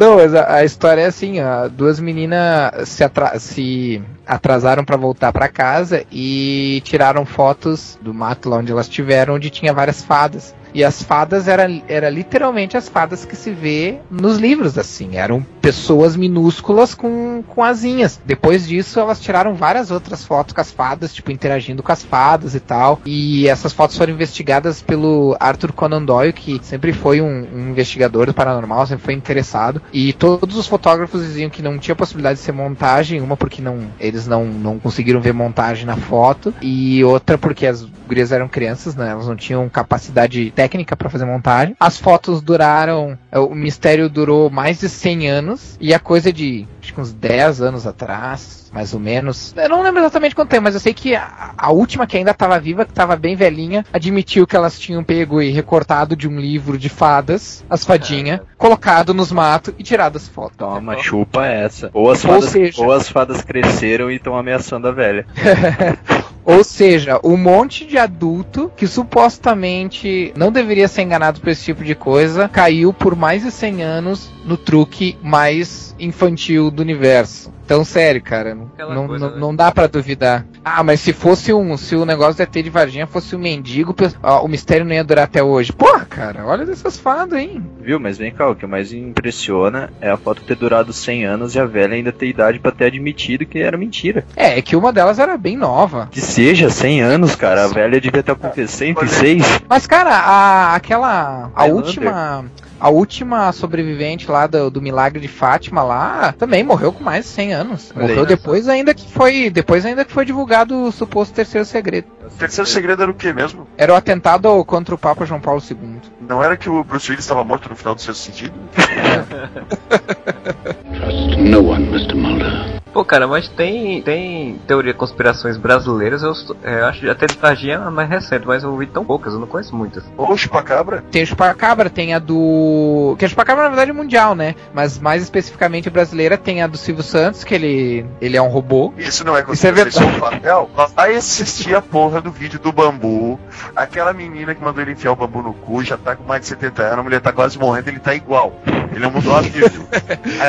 Não, mas a, a história é assim, ó, duas meninas se, atra- se atrasaram pra voltar pra casa e tiraram fotos do mato lá onde elas estiveram, onde tinha várias fadas. E as fadas era, era literalmente as fadas que se vê nos livros, assim. Eram pessoas minúsculas com, com asinhas. Depois disso, elas tiraram várias outras fotos com as fadas, tipo, interagindo com as fadas e tal. E essas fotos foram investigadas pelo Arthur Conan Doyle, que sempre foi um, um investigador do paranormal, sempre foi interessado. E todos os fotógrafos diziam que não tinha possibilidade de ser montagem, uma porque não, eles não, não conseguiram ver montagem na foto, e outra porque as gurias eram crianças, né? Elas não tinham capacidade técnica para fazer montagem. As fotos duraram, o mistério durou mais de 100 anos, e a coisa de acho que uns 10 anos atrás, mais ou menos. Eu não lembro exatamente quanto tempo, mas eu sei que a, a última que ainda estava viva, que estava bem velhinha, admitiu que elas tinham pego e recortado de um livro de fadas, as fadinhas, colocado nos matos e tirado as fotos. Toma, chupa essa. Ou as Ou fadas, seja- ou as fadas cresceram e estão ameaçando a velha. <laughs> Ou seja, um monte de adulto que supostamente não deveria ser enganado por esse tipo de coisa, caiu por mais de 100 anos no truque mais infantil do universo. Então, sério, cara, Aquela não, coisa, não, né? não dá pra duvidar. Ah, mas se fosse um, se o negócio da ET de Varginha fosse um mendigo, ó, o mistério não ia durar até hoje. Porra, cara, olha dessas fadas, hein? Viu? Mas vem cá, o que mais impressiona é a foto ter durado 100 anos e a velha ainda ter idade pra ter admitido que era mentira. É, é que uma delas era bem nova. Que seja 100 anos, cara, a velha devia estar com o quê? 106? Mas, cara, a, aquela. A Highlander. última. A última sobrevivente lá do, do milagre de Fátima lá também morreu com mais de 100 anos. Olha aí. morreu depois ainda que foi. Depois ainda que foi divulgado o suposto terceiro segredo. O terceiro segredo era o que mesmo? Era o atentado ao- contra o Papa João Paulo II. Não era que o Bruce Willis estava morto no final do seu sentido? <laughs> Trust no one, Mr. Mulder. Pô, cara, mas tem, tem teoria de conspirações brasileiras, eu, é, eu acho até de Varginha é a mais recente, mas eu ouvi tão poucas, eu não conheço muitas. Ô, chupacabra? Tem o Chupacabra, tem a do. Que a Chupacabra na verdade é mundial, né? Mas mais especificamente brasileira tem a do Silvio Santos, que ele, ele é um robô. Isso não é é conspiração, isso é um papel? Vai assistir a porra do vídeo do bambu. Aquela menina que mandou ele enfiar o bambu no cu já tá com mais de 70 anos, a mulher tá quase morrendo, ele tá igual. Ele não mudou a vídeo.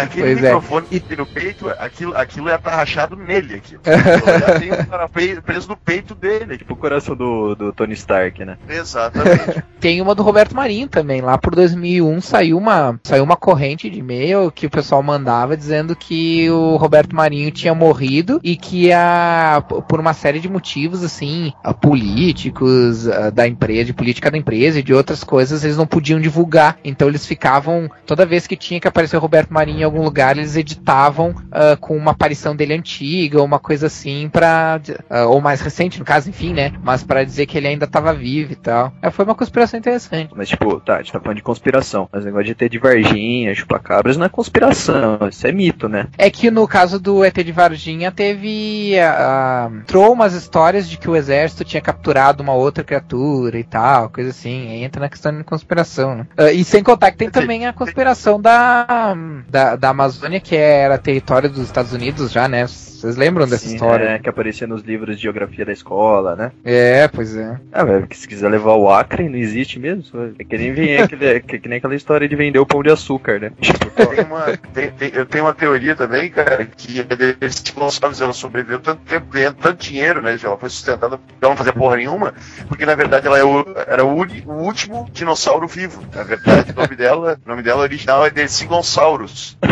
Aquele Pois é. microfone E- no peito, aquilo, aquilo ia tá rachado nele aqui. Já tem um cara pre- preso no peito dele. Tipo o coração do, do Tony Stark, né? Exatamente. <laughs> Tem uma do Roberto Marinho também. Lá por 2001 saiu uma, saiu uma corrente de e-mail que o pessoal mandava dizendo que o Roberto Marinho tinha morrido e que a, por uma série de motivos, assim, a políticos a, da empresa, de política da empresa e de outras coisas, eles não podiam divulgar. Então eles ficavam, toda vez que tinha que aparecer o Roberto Marinho em algum lugar, eles editavam ah, com uma aparição dele antiga, ou uma coisa assim, pra. ah, ou mais recente, no caso, enfim, né? Mas pra dizer que ele ainda tava vivo e tal. É, foi uma conspiração interessante. Mas, tipo, tá, a gente tá falando de conspiração. Mas o negócio de ET de Varginha, chupacabras, não é conspiração. Isso é mito, né? É que no caso do ET de Varginha teve. ah, entrou umas histórias de que o exército tinha capturado uma outra criatura e tal, coisa assim. Aí entra na questão de conspiração, né? Ah, e sem contar que tem também a conspiração da, da, da Amazônia, que era território dos Estados Unidos já, né? Vocês lembram dessa Sim, história? É, que aparecia nos livros de geografia da escola, né? É, pois é. Ah, velho, que se quiser levar o Acre, não existe mesmo. É que nem, vem <laughs> aquele, que, que nem aquela história de vender o pão de açúcar, né? Tem uma, tem- tem- eu tenho uma teoria também, cara, que esse dinossauros ela sobreviveu tanto tempo, ganhando tanto dinheiro, né? Ela foi sustentada, ela não fazia porra nenhuma, porque na verdade ela é o- era o, uni- o último dinossauro vivo. Na verdade, o nome dela, o nome dela original é Decigonsaurus. <laughs>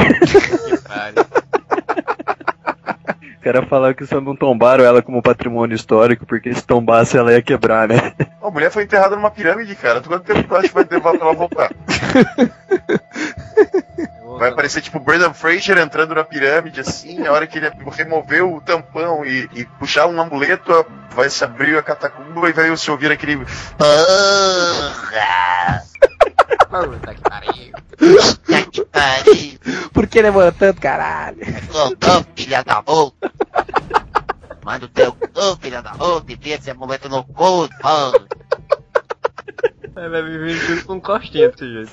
O cara falava que só não tombaram ela como patrimônio histórico, porque se tombasse ela ia quebrar, né? A mulher foi enterrada numa pirâmide, cara. Tu quanto tempo tu acha que vai levar pra ela voltar? <laughs> Vai aparecer tipo o Brendan Fraser entrando na pirâmide, assim, a hora que ele remover o tampão e, e puxar um amuleto, vai se abrir a catacumba e vai se ouvir aquele. <laughs> Puta que pariu. Que pariu, Por que demorou tanto, caralho? ô, filha da puta. Manda o teu cu, filha da puta, enfia esse amuleto no cu, pô. É, vai viver tudo com costinha desse jeito.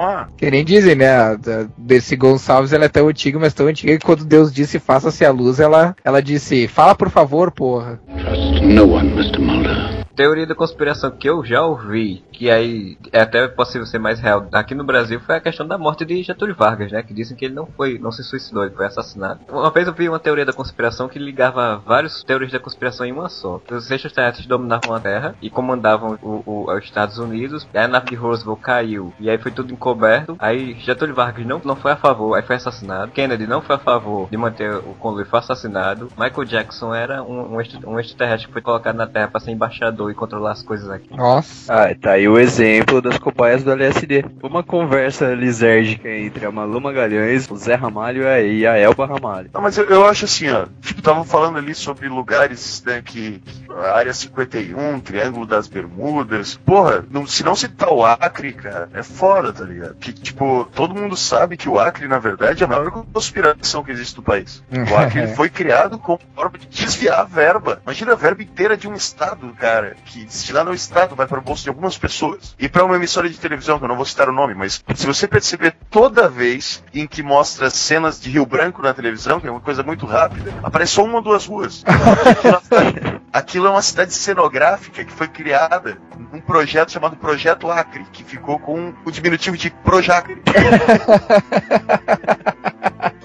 Ah, Que nem dizem, né? Desse Gonçalves ela é tão antiga, mas tão antiga que quando Deus disse faça-se a luz, ela, ela disse, fala por favor, porra. Trust no one, Mr. Mulder. Teoria da conspiração que eu já ouvi, que aí é até possível ser mais real aqui no Brasil, foi a questão da morte de Getúlio Vargas, né? Que dizem que ele não foi, não se suicidou, ele foi assassinado. Uma vez eu vi uma teoria da conspiração que ligava várias teorias da conspiração em uma só. Os extraterrestres dominavam a Terra e comandavam o, o- os Estados Unidos, aí a nave de Roosevelt caiu, e aí foi tudo encoberto. Aí Getúlio Vargas não, não foi a favor, aí foi assassinado. Kennedy não foi a favor de manter o conluio, foi assassinado. Michael Jackson era um, um extraterrestre que foi colocado na Terra para ser embaixador e controlar as coisas aqui. Nossa. Ah, tá aí o exemplo das cobaias do LSD. Uma conversa lisérgica entre a Malu Magalhães, o Zé Ramalho e a Elba Ramalho. Não, mas eu, eu acho assim, ó. Tipo, estavam falando ali sobre lugares, né, que. A área 51, Triângulo das Bermudas. Porra, não, se não citar o Acre, cara, é foda, tá ligado? Que, tipo, todo mundo sabe que o Acre, na verdade, é a maior conspiração que existe no país. O Acre ele <laughs> foi criado como forma de desviar a verba. Imagina a verba inteira de um estado, cara, que destinada ao estado vai para o bolso de algumas pessoas. E para uma emissora de televisão, que eu não vou citar o nome, mas se você perceber toda vez em que mostra cenas de Rio Branco na televisão, que é uma coisa muito rápida, aparece só uma ou duas ruas. Aquilo é uma cidade- Aquilo é uma cidade cenográfica que foi criada num projeto chamado Projeto Acre, que ficou com o diminutivo de Projacre. <laughs>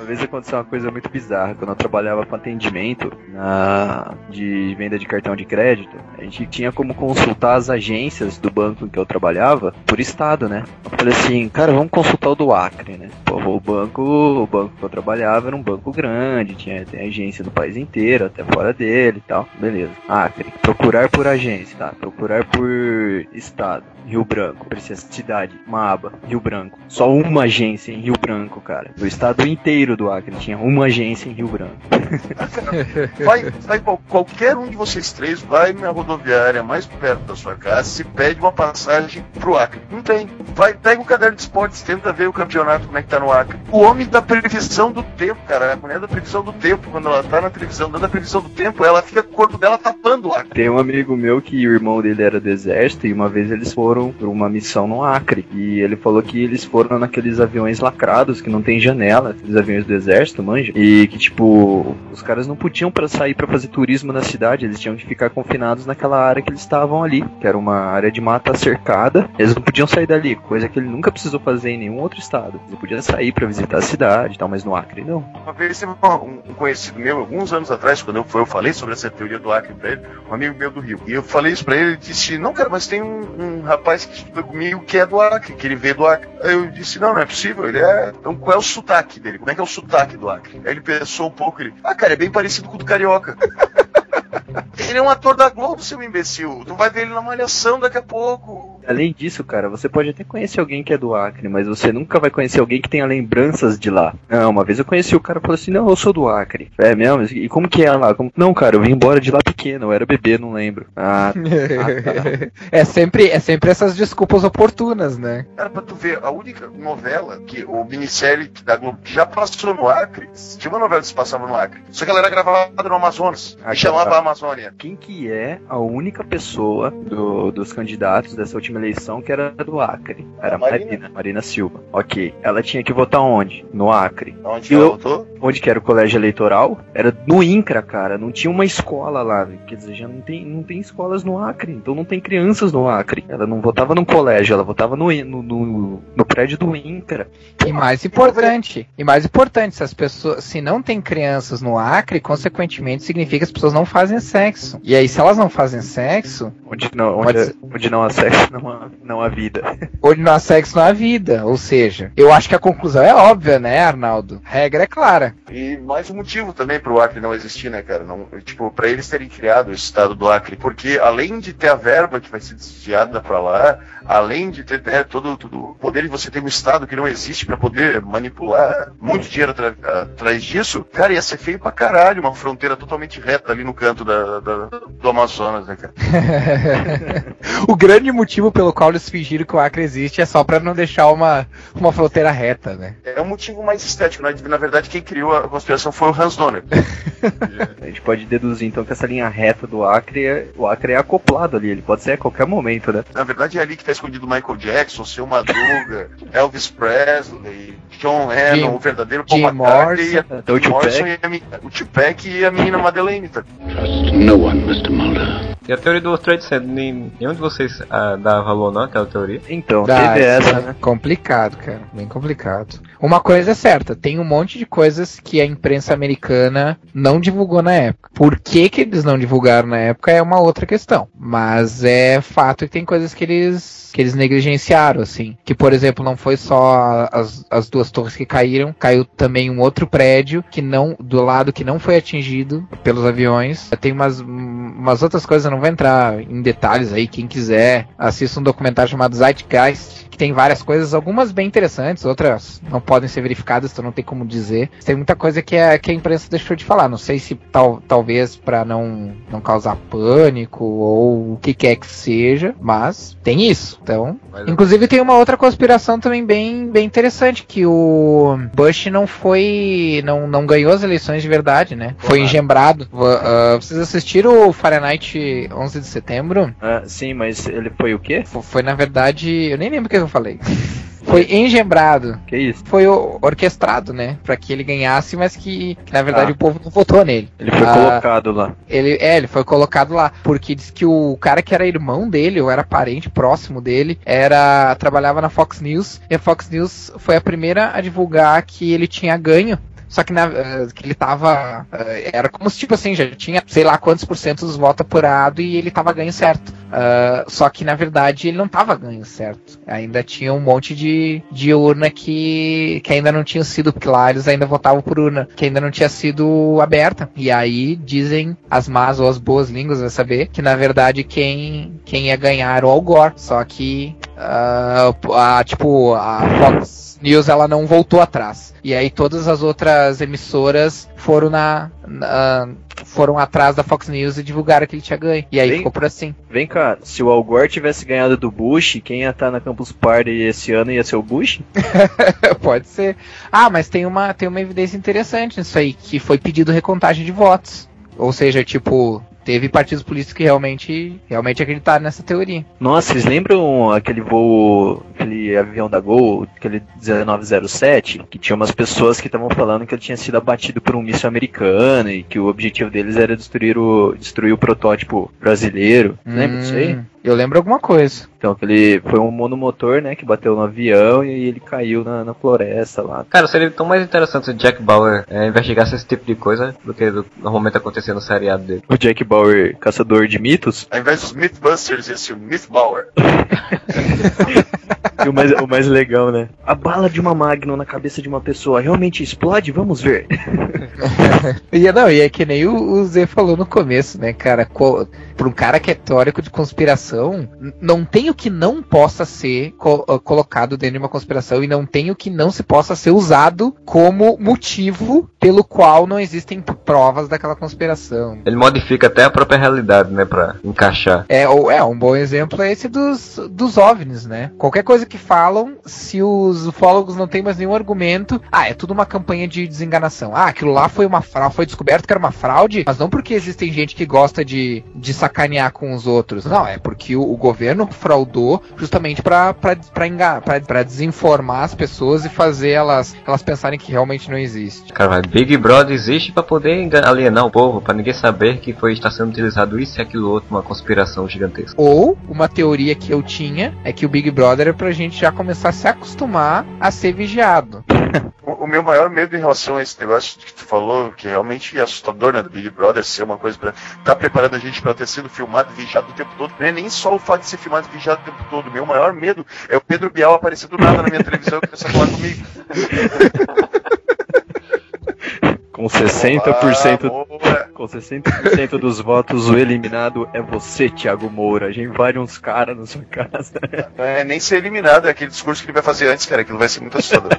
Uma vez aconteceu uma coisa muito bizarra. Quando eu trabalhava com atendimento na, de venda de cartão de crédito, a gente tinha como consultar as agências do banco em que eu trabalhava por estado, né? Eu falei assim, cara, vamos consultar o do Acre, né? Pô, o banco, o banco que eu trabalhava era um banco grande, tinha tem agência no país inteiro, até fora dele e tal. Beleza. Acre. Procurar por agência, tá? Procurar por estado. Rio Branco, precisa cidade, uma aba, Rio Branco. Só uma agência em Rio Branco, cara. Do estado inteiro do do Acre, tinha uma agência em Rio Branco. <laughs> Vai, vai qual- qualquer um de vocês três vai na rodoviária mais perto da sua casa se pede uma passagem pro Acre. Não tem. Vai, pega o caderno de esportes, tenta ver o campeonato, como é que tá no Acre. O homem da previsão do tempo, cara. A mulher da previsão do tempo, quando ela tá na televisão dando a previsão do tempo, ela fica com o corpo dela tapando o Acre. Tem um amigo meu que o irmão dele era do exército e uma vez eles foram por uma missão no Acre. E ele falou que eles foram naqueles aviões lacrados que não tem janela, aqueles aviões do exército, manja. E que tipo, os caras não podiam para sair pra fazer turismo na cidade, eles tinham que ficar confinados naquela área que eles estavam ali, que era uma área de mata cercada. Eles não podiam sair dali, coisa que ele nunca precisou fazer em nenhum outro estado. Ele podia sair pra visitar a cidade e tal, mas no Acre não. Uma vez teve um conhecido meu, alguns anos atrás, quando eu, eu falei sobre essa teoria do Acre pra ele, um amigo meu do Rio. E eu falei isso pra ele, ele disse, não, cara, mas tem um, um rapaz que estuda comigo que é do Acre, que ele veio do Acre. Aí eu disse, não, não é possível, ele é. Então qual é o sotaque dele? Como é que é o sotaque do Acre? Aí ele pensou um pouco, ele, ah, cara, é bem parecido com o do Carioca. <laughs> Ele é um ator da Globo, seu imbecil. Tu vai ver ele na malhação daqui a pouco. Além disso, cara, você pode até conhecer alguém que é do Acre, mas você nunca vai conhecer alguém que tenha lembranças de lá. Não, uma vez eu conheci o cara e falou assim: Não, eu sou do Acre. É mesmo? E como que é lá? Como- Não, cara, eu vim embora de lá pequeno, eu era bebê, não lembro. Ah, <laughs> é, sempre, é sempre essas desculpas oportunas, né? Cara, pra tu ver, a única novela que o minissérie da Globo que já passou no Acre, tinha uma novela que se passava no Acre. Só que ela era gravada no Amazonas. Ah, e chamava tá. Amazônia. quem que é a única pessoa do- dos candidatos dessa última eleição que era do Acre? Era A Marina. Marina, Marina Silva. Ok. Ela tinha que votar onde? No Acre. Onde E ela eu- voltou? Onde que era o colégio eleitoral? Era no INCRA, cara. Não tinha uma escola lá. Quer dizer, já não tem, não tem escolas no Acre. Então não tem crianças no Acre. Ela não votava num colégio, ela votava no, no, no, no prédio do INCRA. E mais importante, e mais importante, se as pessoas, se não tem crianças no Acre, consequentemente significa que as pessoas não fazem sexo. E aí, se elas não fazem sexo, Onde não, Pode onde, ser. onde não há sexo, não há, não há vida. <laughs> onde não há sexo, não há vida. Ou seja, eu acho que a conclusão é óbvia, né, Arnaldo? A regra é clara. E mais um motivo também pro Acre não existir, né, cara? Não, tipo, pra eles terem criado o estado do Acre. Porque além de ter a verba que vai ser desviada pra lá, além de ter né, todo, todo o poder de você ter um estado que não existe pra poder manipular muito dinheiro atrás disso, cara, ia ser feio pra caralho uma fronteira totalmente reta ali no canto da, da- do Amazonas, né, cara? <laughs> <laughs> o grande motivo pelo qual eles fingiram que o Acre existe é só pra não deixar uma, uma fronteira reta, né? É um motivo mais estético, né? Na verdade, quem criou a conspiração foi o Hans Donner. <laughs> A gente pode deduzir então que essa linha reta do Acre, é, o Acre é acoplado ali. Ele pode ser a qualquer momento, né? Na verdade, é ali que tá escondido Michael Jackson, seu Madruga, <laughs> Elvis Presley, John Lennon, Jim- o verdadeiro Paul McCartney, e Então, o Tupac. Morrison e a, e menina Madeleine. Tá? Trust no one, Mr. Mulder. E a teoria do Trade Center, nem- nenhum de vocês ah, dá valor não àquela teoria? Então, Dá, teve essa, é né? Complicado, cara. Bem complicado. Uma coisa é certa, tem um monte de coisas que a imprensa americana não divulgou na época. Por que, que eles não divulgaram na época é uma outra questão. Mas é fato que tem coisas que eles que eles negligenciaram, assim. Que, por exemplo, não foi só as, as duas torres que caíram, caiu também um outro prédio que não, do lado que não foi atingido pelos aviões. Tem umas, umas outras coisas, eu não vou entrar em detalhes aí, quem quiser, assista um documentário chamado Zeitgeist, que tem várias coisas, algumas bem interessantes, outras não podem ser verificadas, então não tem como dizer. Tem muita coisa que a, que a imprensa deixou de falar. Não sei se tal, talvez para não, não causar pânico ou o que quer que seja, mas tem isso. Então, Mas- inclusive tem uma outra conspiração também bem, bem interessante que o Bush não foi, não, não ganhou as eleições de verdade, né? Foi Porra. engembrado. Ah, vocês assistiram o Fahrenheit 11 de setembro? Ah, sim, mas ele foi o quê? F- Foi na verdade, eu nem lembro o que eu falei. Foi engembrado. Que isso? Foi orquestrado, né? Pra que ele ganhasse, mas que, que, na verdade Ah. o povo não votou nele. Ele foi Ah, colocado lá. Ele, é, ele foi colocado lá. Porque diz que o cara que era irmão dele, ou era parente próximo dele, era. trabalhava na Fox News. E a Fox News foi a primeira a divulgar que ele tinha ganho. Só que, na, eh, que ele tava. eh, era como se, tipo assim, já tinha sei lá quantos por cento dos votos apurados e ele tava ganho certo. Uh, só que na verdade ele não tava ganho, certo? Ainda tinha um monte de, de urna que, que ainda não tinham sido, porque lá eles ainda votavam por urna, que ainda não tinha sido aberta. E aí dizem as más ou as boas línguas, vai saber, que na verdade quem, quem ia ganhar era o Al Gore. Só que, uh, a, tipo, a Fox News ela não voltou atrás. E aí todas as outras emissoras foram na, na foram atrás da Fox News e divulgaram que ele tinha ganho. E aí Vem- ficou por assim. Vem cá, se o Al Gore tivesse ganhado do Bush, quem ia estar na Campus Party esse ano ia ser o Bush? <laughs> Pode ser. Ah, mas tem uma, tem uma evidência interessante nisso aí, que foi pedido recontagem de votos. Ou seja, tipo, teve partidos políticos que realmente, realmente acreditaram nessa teoria. Nossa, vocês lembram aquele voo, aquele avião da Gol, aquele 1907, que tinha umas pessoas que estavam falando que ele tinha sido abatido por um míssil americano e que o objetivo deles era destruir o, destruir o protótipo brasileiro. Lembra disso aí? Eu lembro alguma coisa. Então, aquele foi um monomotor, né, que bateu no avião e ele caiu na, na floresta lá. Cara, seria tão mais interessante se o Jack Bauer é, investigasse esse tipo de coisa do que do- normalmente acontecia no seriado dele. O Jack Bauer, caçador de mitos, Ao invés dos Mythbusters, esse é o Mythbauer. <laughs> e o mais, o mais legal, né? A bala de uma Magnum na cabeça de uma pessoa realmente explode? Vamos ver. <laughs> E, não, e é que nem o, o Zé falou no começo, né, cara? Co pra um cara que é teórico de conspiração, não tem o que não possa ser co- ah, colocado dentro de uma conspiração e não tem o que não se possa ser usado como motivo pelo qual não existem provas daquela conspiração. Ele modifica até a própria realidade, né, pra encaixar. É, ou- é, um bom exemplo é esse dos, dos OVNIs, né? Qualquer coisa que falam, se os ufólogos não têm mais nenhum argumento, ah, é tudo uma campanha de desenganação. Ah, aquilo lá foi uma fraude, foi descoberto que era uma fraude, mas não porque existem gente que gosta de, de sacanear com os outros. Não, é porque o, o governo fraudou justamente pra desinformar as pessoas e fazer elas, elas pensarem que realmente não existe. Cara, vai, Big Brother existe pra poder alienar o povo, pra ninguém saber que foi está sendo utilizado isso e aquilo outro, uma conspiração gigantesca. Ou uma teoria que eu tinha é que o Big Brother é pra gente já começar a se acostumar a ser vigiado. <laughs> O, o meu maior medo em relação a esse negócio que tu falou, que realmente é assustador, né, do Big Brother ser uma coisa pra tá preparando a gente pra ter sido filmado e vigiado o tempo todo. Não é nem só o fato de ser filmado e vigiado o tempo todo. Meu maior medo é o Pedro Bial aparecer do nada na minha televisão e começar a falar comigo. Com 60%, Ah, Moura. Com 60% dos votos, o eliminado é você, Thiago Moura. A gente invade uns caras na sua casa. Não é nem ser eliminado, é aquele discurso que ele vai fazer antes, cara. Aquilo vai ser muito assustador.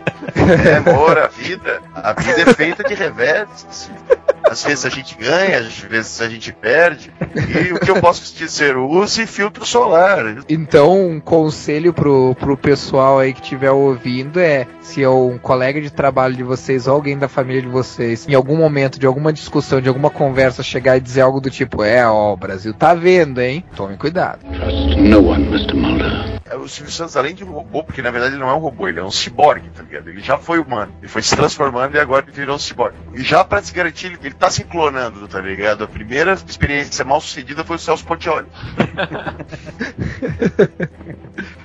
é, Moura, a vida. A vida é feita de reveses. Às vezes a gente ganha, às vezes a gente perde. E o que eu posso te dizer? Use filtro solar. Então, um conselho pro, pro pessoal aí que estiver ouvindo é: se é um colega de trabalho de vocês ou alguém da família de vocês, em algum momento de alguma discussão, de alguma conversa, chegar e dizer algo do tipo: é, ó, o Brasil tá vendo, hein? Tome cuidado. Trust no one, Mr. Mulder. É, O Silvio Santos, além de um robô, porque na verdade ele não é um robô, ele é um ciborgue, tá ligado? Ele já foi humano, ele foi se transformando e agora ele virou um ciborgue. E já pra se garantir, ele, ele tá se clonando, tá ligado? A primeira experiência mal sucedida foi o Celso Portioli. <laughs>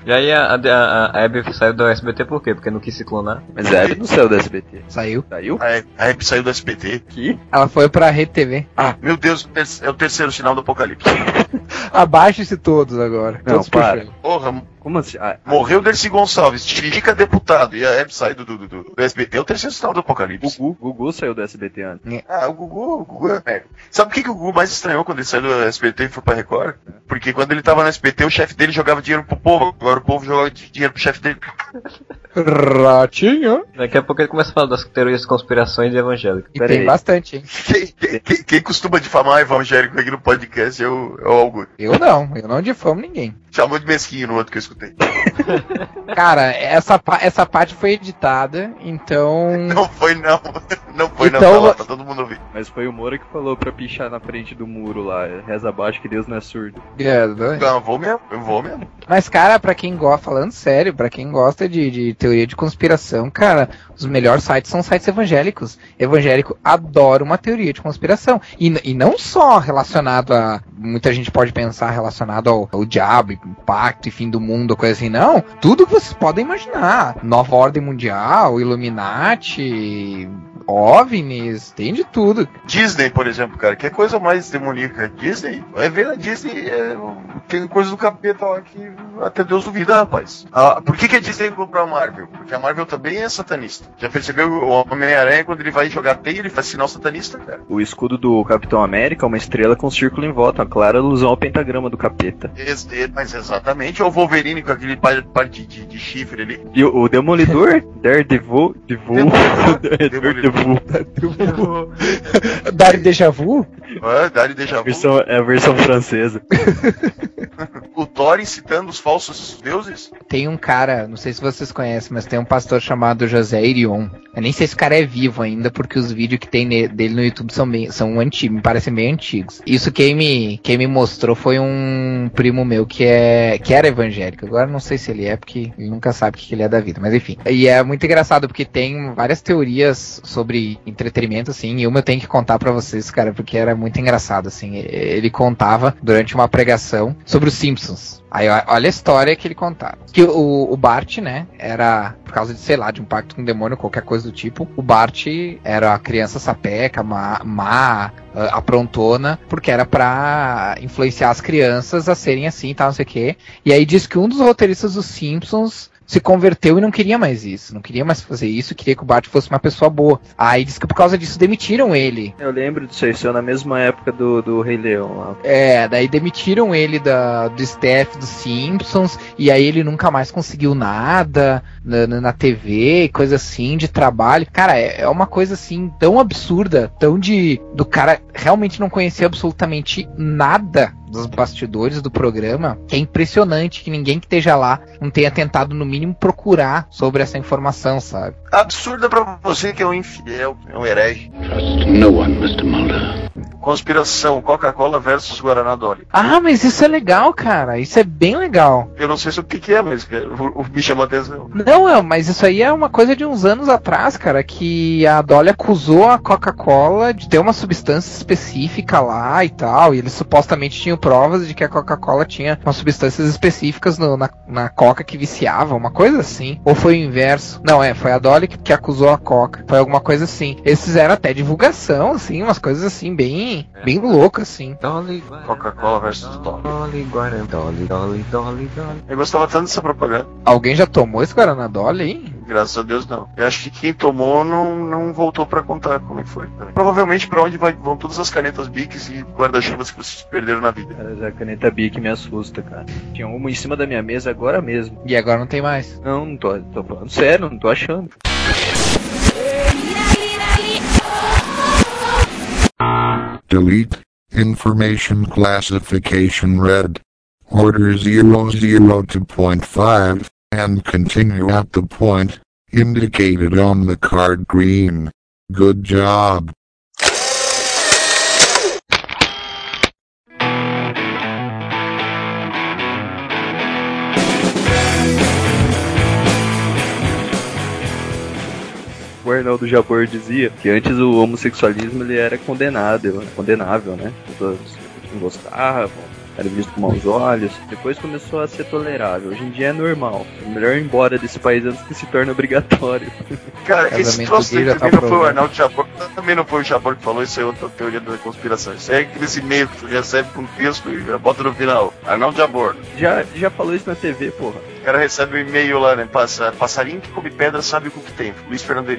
E aí a, a, a, a Abby saiu do SBT por quê? Porque não quis se clonar. Mas é no céu do SBT. Saiu. Saiu? A, a Hebe saiu do SBT. Aqui? Ela foi pra Rede TV. Ah, meu Deus, é o terceiro sinal do apocalipse. Abaixe-se todos agora. Não, todos para. puxando. Porra, Como assim? Ah, morreu o Dercy Gonçalves, Tica deputado e a Hebe sai do, do, do, do SBT. É o terceiro sinal do apocalipse. Gugu, Gugu saiu do SBT antes. Ah, o Gugu, o Gugu é merda. Sabe o que, que o Gugu mais estranhou quando ele saiu do SBT e foi pra Record? Porque quando ele tava no SBT, o chefe dele jogava dinheiro pro povo, agora o povo joga dinheiro pro chefe dele. Ratinho. Daqui a pouco ele começa a falar das teorias de conspirações evangélicas. E Pera tem aí. bastante, hein? Quem, quem- quem- quem costuma difamar evangélico aqui no podcast é o, é o Augusto. Eu não, eu não difamo ninguém. Chamou de mesquinho no outro que eu escutei. <laughs> Cara, essa, essa parte foi editada, então. <laughs> Não foi não. Não foi Então, não, tá lá, tá todo mundo ouvindo. Mas foi o Moura que falou pra pichar na frente do muro lá. Reza abaixo que Deus não é surdo. É, não- Não, eu vou mesmo, eu vou mesmo. Mas, cara, pra quem gosta, falando sério, pra quem gosta de, de teoria de conspiração, cara, os melhores sites são sites evangélicos. Evangélico adora uma teoria de conspiração. E, e não só relacionado a. Muita gente pode pensar relacionado ao, ao diabo, e pacto e fim do mundo, coisa assim. Não. Tudo que vocês podem imaginar. Nova ordem mundial, Illuminati. OVNIs, tem de tudo. Disney, por exemplo, cara, que é coisa mais demoníaca. Disney, vai ver na Disney, é, tem coisa do capeta lá que até Deus duvida, rapaz. Ah, por que, que a Disney comprou a Marvel? Porque a Marvel também é satanista. Já percebeu o Homem-Aranha quando ele vai jogar teia, ele faz sinal satanista, cara? O escudo do Capitão América é uma estrela com um círculo em volta, uma clara alusão ao pentagrama do capeta. Ex- é, Mas exatamente, ou o Wolverine com aquele par, par de, de, de chifre ali. E o, o Demolidor, <laughs> Daredevil, Devil, Demolidor. <laughs> Daredevil, <laughs> Dar déjà vu? Ah, Dari a Deja Vu. versão, é a versão francesa. O Thor incitando os falsos deuses. Tem um cara, não sei se vocês conhecem, mas tem um pastor chamado José Irion. Eu nem sei se o cara é vivo ainda, porque os vídeos que tem dele no YouTube são, bem, são antigos, me parecem bem antigos. Isso quem me, quem me mostrou foi um primo meu que é que era evangélico. Agora não sei se ele é, porque ele nunca sabe o que ele é da vida, mas enfim. E é muito engraçado, porque tem várias teorias sobre entretenimento, assim, e uma eu tenho que contar pra vocês, cara, porque era muito engraçado, assim. Ele contava durante uma pregação sobre os Simpsons. Aí olha a história que ele contava. Que o, o Bart, né, era por causa de, sei lá, de um pacto com o demônio, qualquer coisa do tipo. O Bart era a criança sapeca, má, má ah, aprontona, porque era pra influenciar as crianças a serem assim e tal, não sei o quê. E aí diz que um dos roteiristas dos Simpsons se converteu e não queria mais isso, não queria mais fazer isso, queria que o Bart fosse uma pessoa boa. Aí diz que por causa disso demitiram ele. Eu lembro disso aí, na mesma época do, do Rei Leão lá. É, daí demitiram ele da, do staff dos Simpsons, e aí ele nunca mais conseguiu nada na, na, na TV, coisa assim, de trabalho. Cara, é, é uma coisa assim, tão absurda, tão de. do cara realmente não conhecer absolutamente nada dos bastidores do programa, que é impressionante que ninguém que esteja lá não tenha tentado, no mínimo, procurar sobre essa informação, sabe? Absurda pra você que é um infiel, é um herege. Trust no one, Mr. Mulder. Conspiração, Coca-Cola versus Guaraná Dolly. Ah, mas isso é legal, cara. Isso é bem legal. Eu não sei se o que, que é, mas o, o me chamou a atenção. Não, é, mas isso aí é uma coisa de uns anos atrás, cara, que a Dolly acusou a Coca-Cola de ter uma substância específica lá e tal, e eles supostamente tinham provas de que a Coca-Cola tinha umas substâncias específicas no- na, na Coca que viciava, uma coisa assim. Ou foi o inverso? Não, é, foi a Dolly que, que acusou a Coca. Foi alguma coisa assim. Eles fizeram até divulgação, assim, umas coisas assim, bem, bem loucas, assim. Dolly, Coca-Cola versus Dolly. Dolly, Guaraná, Dolly, Dolly, Dolly, Dolly. Eu gostava tanto dessa propaganda. Alguém já tomou esse Guaraná Dolly, hein? Graças a Deus não. Eu acho que quem tomou não, não voltou pra contar como é que foi. Provavelmente pra onde vai- vão todas as canetas Bics e guarda-chuvas que vocês perderam na vida. Cara, a caneta Bic me assusta, cara. Tinha uma em cima da minha mesa agora mesmo. E agora não tem mais. Não, não tô, tô falando sério, não tô achando. Delete. Information classification red. Order 00 to point 5, and continue at the point indicated on the card green. Good job. O Arnaldo Jabor dizia que antes o homossexualismo ele era condenável, condenável, né? As pessoas não gostavam, era visto com maus olhos. Depois começou a ser tolerável. Hoje em dia é normal. É melhor ir embora desse país antes que se torne obrigatório. <laughs> Cara, esse troço aí já também tá não foi o provado. Arnaldo Jabor, também não foi o Jabor que falou, isso é outra teoria da conspiração. Isso é aquele e-mail que tu recebe com texto e bota no final. Arnaldo Jabor. Já, já falou isso na TV, porra. O cara recebe um e-mail lá, né? Passa, passarinho que come pedra sabe o que tem. Luiz Fernando <laughs> <laughs>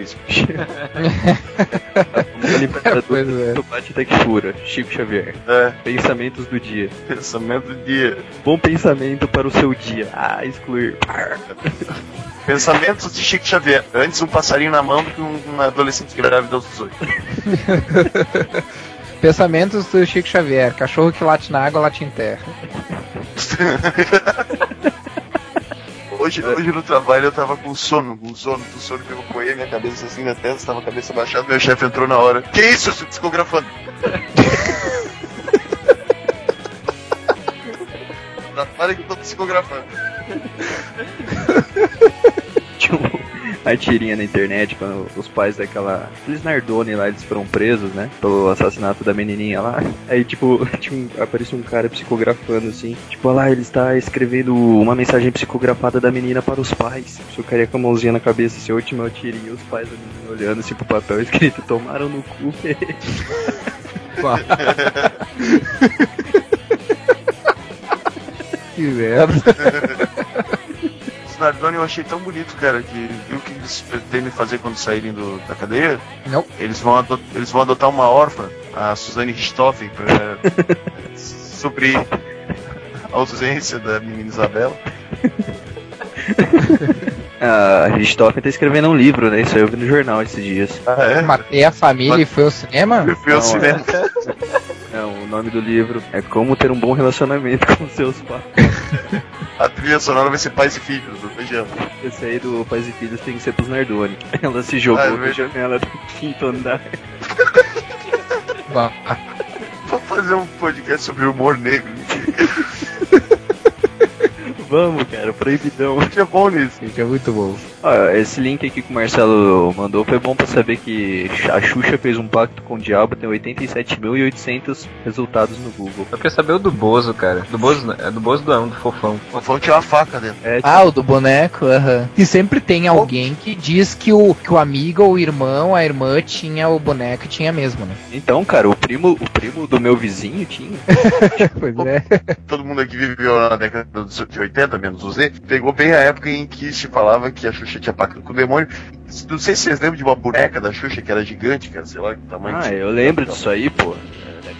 Pois é. do bate até que fura. Chico Xavier. É, Pensamentos do dia. pensamento do dia. Bom pensamento para o seu dia. Ah, excluir. <laughs> Pensamentos de Chico Xavier. Antes um passarinho na mão do que um, um adolescente grávida aos 18. Pensamentos do Chico Xavier. Cachorro que late na água, late em terra. Hoje, hoje no trabalho eu tava com sono, com sono, com sono que eu apoiei minha cabeça assim na testa, tava a cabeça baixada, meu chefe entrou na hora. Que isso, eu estou psicografando? Tá, <laughs> Para que eu tô psicografando. Tinha a tirinha na internet quando os pais daquela. Aqueles Nardoni lá, eles foram presos, né? Pelo assassinato da menininha lá. Aí, tipo, <laughs> um, apareceu um cara psicografando assim. Tipo, olha lá, ele está escrevendo uma mensagem psicografada da menina para os pais. O cara ia com a mãozinha na cabeça, a última eu tirinha, os pais da menina olhando assim pro papel <laughs> escrito: tomaram no cu. <laughs> que merda. Nardoni eu achei tão bonito, cara, que viu o que eles pretendem fazer quando saírem do- da cadeia? Não. Eles vão, ado- eles vão adotar uma órfã, a Suzane Richthofen, pra <laughs> suprir a ausência da menina Isabela. <laughs> A Richthofen tá escrevendo um livro, né? Isso aí eu vi no jornal esses dias. Ah, é? Matei a família e foi ao cinema? Eu fui ao Não, cinema. <laughs> nome do livro é Como Ter um Bom Relacionamento <laughs> com Seus Pais. A trilha sonora vai ser Pais e Filhos, do Feijão. Esse aí do Pais e Filhos tem que ser pros Nardoni. <laughs> Ela se jogou Ah, é janela do quinto andar. Vamos fazer um podcast sobre humor negro. <laughs> Vamos, cara, proibidão. Tinha <laughs> bom nisso. gente, é muito bom. Ah, esse link aqui que o Marcelo mandou foi bom pra saber que a Xuxa fez um pacto com o diabo, tem 87.800 resultados no Google. Eu queria saber o do Bozo, cara. Do Bozo, não, é do Bozo do, do Fofão. O Fofão tinha uma faca dentro. É, Ah, o do boneco, aham. E sempre tem alguém que diz que o, que o amigo ou o irmão, a irmã tinha o boneco e tinha mesmo, né? então, cara, o primo, o primo do meu vizinho tinha. <laughs> Pois é. Todo mundo aqui viveu na década de 80, menos o Z, pegou bem a época em que se falava que a Xuxa tinha pacto com o demônio. Não sei se vocês lembram de uma boneca da Xuxa que era gigante, cara, sei lá que tamanho Ah, eu lembro disso aí, pô.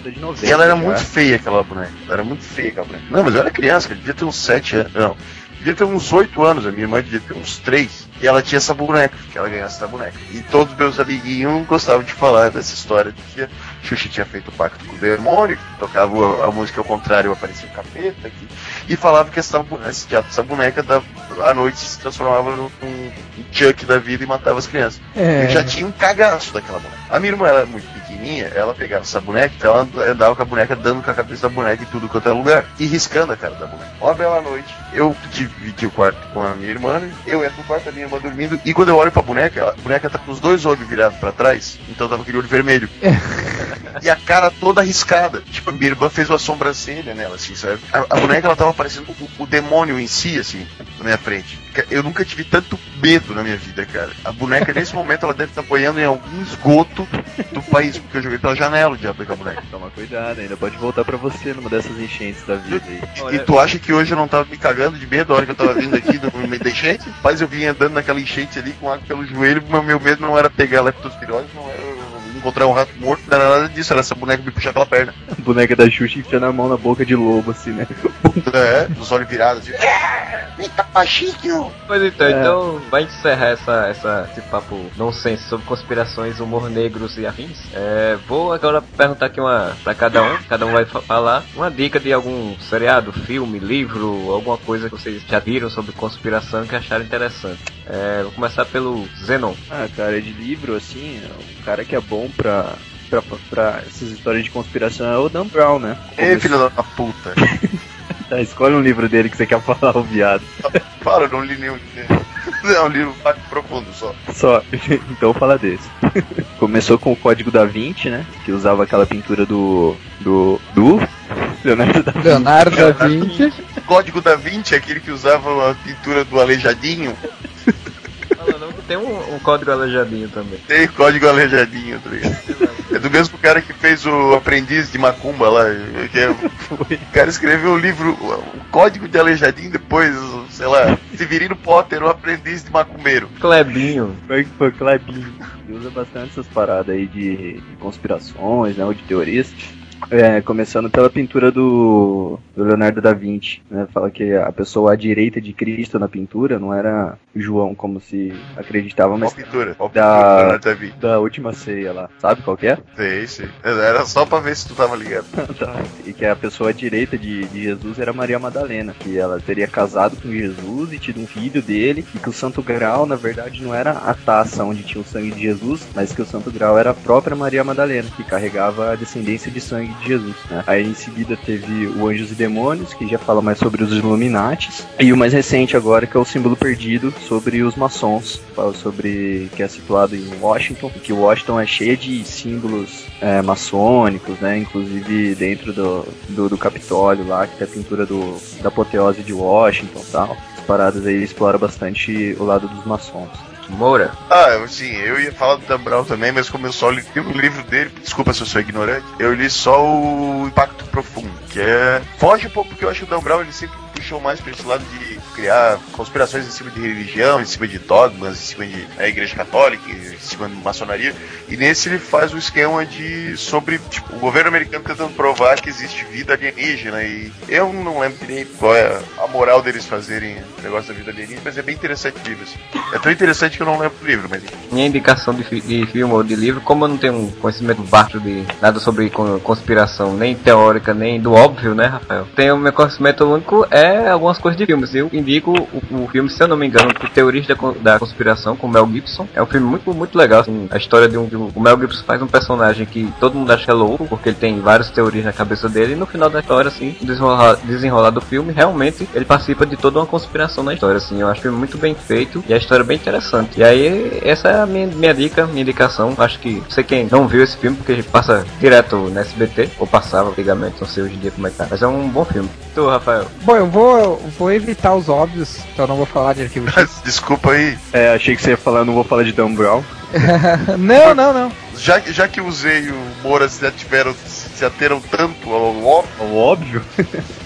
90. E ela era já. muito feia, aquela boneca. Ela era muito feia, aquela boneca. Não, mas eu era criança, cara. Devia ter uns 7 anos. Não. Devia ter uns 8 anos. A minha irmã devia ter uns 3. E ela tinha essa boneca, que ela ganhasse essa boneca. E todos meus amiguinhos gostavam de falar dessa história de que a Xuxa tinha feito o pacto com o demônio, que tocava a, música ao contrário, aparecia o capeta aqui. E falava que essa, essa boneca da, à noite se transformava num, num Chuck da vida e matava as crianças. É. Eu já tinha um cagaço daquela boneca. A minha irmã era muito pequenininha, ela pegava essa boneca, então ela andava com a boneca dando com a cabeça da boneca em tudo quanto é lugar. E riscando a cara da boneca. Uma bela noite, eu dividi o quarto com a minha irmã, eu entro no quarto, a minha irmã dormindo, e quando eu olho pra boneca, a boneca tá com os dois olhos virados pra trás, então tava com aquele olho vermelho. <laughs> e a cara toda arriscada. Tipo, a minha irmã fez uma sobrancelha nela, assim, sabe? A, a boneca, ela tava parecendo o, o demônio em si, assim, na minha frente. Eu nunca tive tanto medo na minha vida, cara. A boneca, nesse momento, ela deve estar apanhando em algum esgoto do país, porque eu joguei pela janela o diabo daquela boneca. Toma cuidado, ainda pode voltar pra você numa dessas enchentes da vida aí. E tu acha que hoje eu não tava me cagando de medo a hora que eu tava vindo aqui no meio da enchente? Mas eu vinha andando naquela enchente ali com água pelo joelho, mas meu medo não era pegar leptospirose, não era encontrar um rato morto, não era nada disso, era essa boneca me puxar pela perna. A <laughs> boneca da Xuxa enfiando a mão na boca de lobo, assim, né? <laughs> É, os olhos virados assim. Eita, baixinho! Pois então, É. então vai encerrar essa, essa, esse papo nonsense sobre conspirações, humor negros e afins. É, vou agora perguntar aqui uma pra cada um, cada um vai fa- falar uma dica de algum seriado, filme, livro, alguma coisa que vocês já viram sobre conspiração que acharam interessante. É, vou começar pelo Zenon. Ah, cara, de livro, assim, o cara que é bom pra, pra, pra essas histórias de conspiração é o Dan Brown, né? Ei, filho da puta. <laughs> Tá, escolhe um livro dele que você quer falar, o viado. <laughs> Para, eu não li nenhum. <laughs> É um livro profundo só. Só, então fala desse. Começou com o Código da Vinci, né? Que usava aquela pintura do. do. do. Leonardo da Leonardo da Vinci. O Código da Vinci é aquele que usava a pintura do aleijadinho. Tem um, um código aleijadinho também. Tem código aleijadinho, tá ligado? É do mesmo cara que fez o Aprendiz de Macumba lá. Que é, o cara escreveu o livro, o Código de Aleijadinho, depois, sei lá, Severino Potter, o Aprendiz de Macumbeiro. Clebinho. Foi, foi Clebinho. Ele usa bastante essas paradas aí de, de conspirações, né? Ou de teorias. É, começando pela pintura do, do Leonardo da Vinci, né? Fala que a pessoa à direita de Cristo na pintura não era João, como se acreditavam, Qual mas pintura? Qual Da- pintura, Leonardo da Vinci? da última ceia lá. Sabe qual que é? Sei, sei. Era só pra ver se tu tava ligado. <laughs> Tá. E que a pessoa à direita de, de Jesus era Maria Madalena, que ela teria casado com Jesus e tido um filho dele, e que o Santo Graal, na verdade, não era a taça onde tinha o sangue de Jesus, mas que o Santo Graal era a própria Maria Madalena, que carregava a descendência de sangue sangue de Jesus, né? Aí em seguida teve o Anjos e Demônios, que já fala mais sobre os Illuminates, e o mais recente agora que é o Símbolo Perdido, sobre os maçons, fala sobre que é situado em Washington, que Washington é cheia de símbolos é, maçônicos, né? Inclusive dentro do, do, do Capitólio lá, que tem a pintura do, da apoteose de Washington e tal. As paradas aí exploram bastante o lado dos maçons. Moura. Ah, sim, eu ia falar do Dan Brown também, mas como eu só li o livro dele, desculpa se eu sou ignorante, eu li só o Impacto Profundo, que é. Foge um pouco porque eu acho que o Dan Brown ele sempre puxou mais pra esse lado de criar conspirações em cima de religião, em cima de dogmas, em cima de né, igreja católica, em cima de maçonaria. E nesse ele faz o esquema de sobre tipo, o governo americano tentando provar que existe vida alienígena. E eu não lembro direito qual é a moral deles fazerem o negócio da vida alienígena, mas é bem interessante o livro. Assim. É tão interessante que eu não lembro do livro, mas. Minha indicação de, fi- de filme ou de livro, como eu não tenho um conhecimento vasto de nada sobre con- conspiração, nem teórica, nem do óbvio, né, Rafael? Tenho meu conhecimento único é algumas coisas de filmes. Eu indico o, o filme, se eu não me engano, de Teorias da, Con- da Conspiração com Mel Gibson. É um filme muito, muito legal. assim, a história de um, de um- O Mel Gibson faz um personagem que todo mundo acha é louco, porque ele tem várias teorias na cabeça dele, e no final da história, assim, desenrolar, desenrolar do filme, realmente ele participa de toda uma conspiração na história, assim. Eu acho o filme muito bem feito e a história é bem interessante. E aí, essa é a minha, minha dica, minha indicação. Acho que sei quem não viu esse filme, porque passa direto no SBT, ou passava antigamente, não sei hoje em dia como é que tá. Mas é um bom filme. Tu, Rafael? Bom, eu vou, vou evitar os óbvios, então eu não vou falar de Arquivo X. <laughs> Desculpa aí, É, achei que você ia falar, não vou falar de Dan Brown. <laughs> não, não, não. já, já que usei o Moura se ativeram, se ateram tanto ao óbvio, O <laughs> óbvio.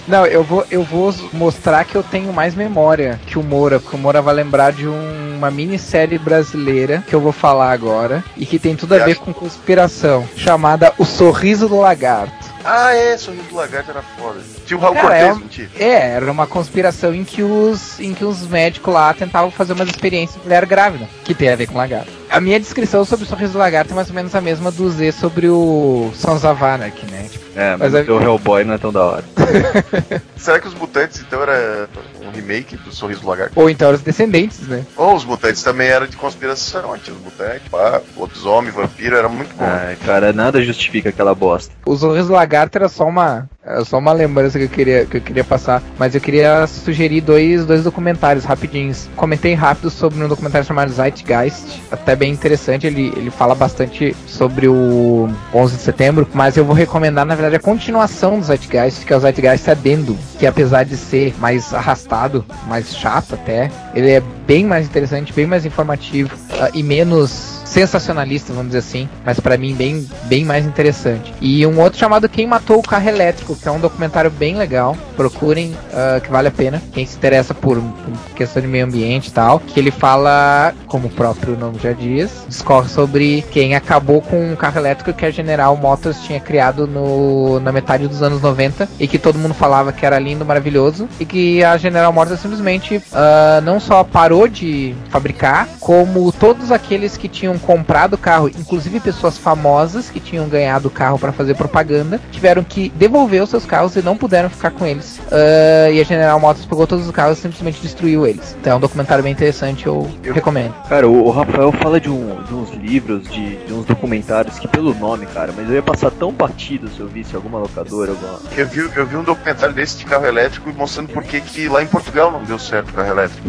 Não, eu vou, eu vou mostrar que eu tenho mais memória que o Moura, porque o Moura vai lembrar de um- uma minissérie brasileira que eu vou falar agora e que tem tudo a ver com conspiração, chamada O Sorriso do Lagarto. Ah, é, Sorriso do Lagarto era foda. Tinha o Raul Cara, Cortez, é não tinha? É, era uma conspiração em que os, em que os médicos lá tentavam fazer umas experiências com mulher grávida, que tem a ver com lagarto. A minha descrição sobre o sorriso do lagarto é mais ou menos a mesma do Z sobre o Sons of Anarchy, né? Tipo, É, Mas mas, é- o Hellboy não é tão da hora. <laughs> Será que os Mutantes então era um remake do Sorriso do Lagarto? ou então os descendentes, né? Ou os Mutantes também eram de conspiração, tinha os Mutantes, pá, lobisomem, vampiro, era muito bom. Ai, cara, nada justifica aquela bosta. O sorriso do lagarto era só uma, era só uma lembrança que eu queria, que eu queria passar, mas eu queria sugerir dois, dois documentários rapidinhos. Comentei rápido sobre um documentário chamado Zeitgeist, até bem interessante, ele, ele fala bastante sobre o 11 de setembro, mas eu vou recomendar, na verdade, a continuação do Zeitgeist, que é o Zeitgeist Addendum, que apesar de ser mais arrastado, mais chato até, ele é bem mais interessante, bem mais informativo ah, e menos sensacionalista, vamos dizer assim, mas pra mim bem, bem mais interessante. E um outro chamado Quem Matou o Carro Elétrico, que é um documentário bem legal. Procurem, ah, que vale a pena. Quem se interessa por, por questão de meio ambiente e tal, que ele fala, como o próprio nome já diz, discorre sobre quem acabou com um carro elétrico que a General Motors tinha criado no, na metade dos anos 90 e que todo mundo falava que era lindo, maravilhoso e que a General Motors simplesmente ah, não só parou de fabricar, como todos aqueles que tinham comprado o carro, inclusive pessoas famosas que tinham ganhado o carro para fazer propaganda, tiveram que devolver os seus carros e não puderam ficar com eles. Ah, e a General Motors pegou todos os carros e simplesmente destruiu eles. Então é um documentário bem interessante, eu, recomendo. Cara, o, o Rafael fala de, um- de uns livros, de, de uns documentários que pelo nome, cara, mas eu ia passar tão batido se eu visse alguma locadora, alguma... Eu vi, eu vi um documentário desse de carro elétrico mostrando por que que lá em Portugal não deu certo o carro elétrico.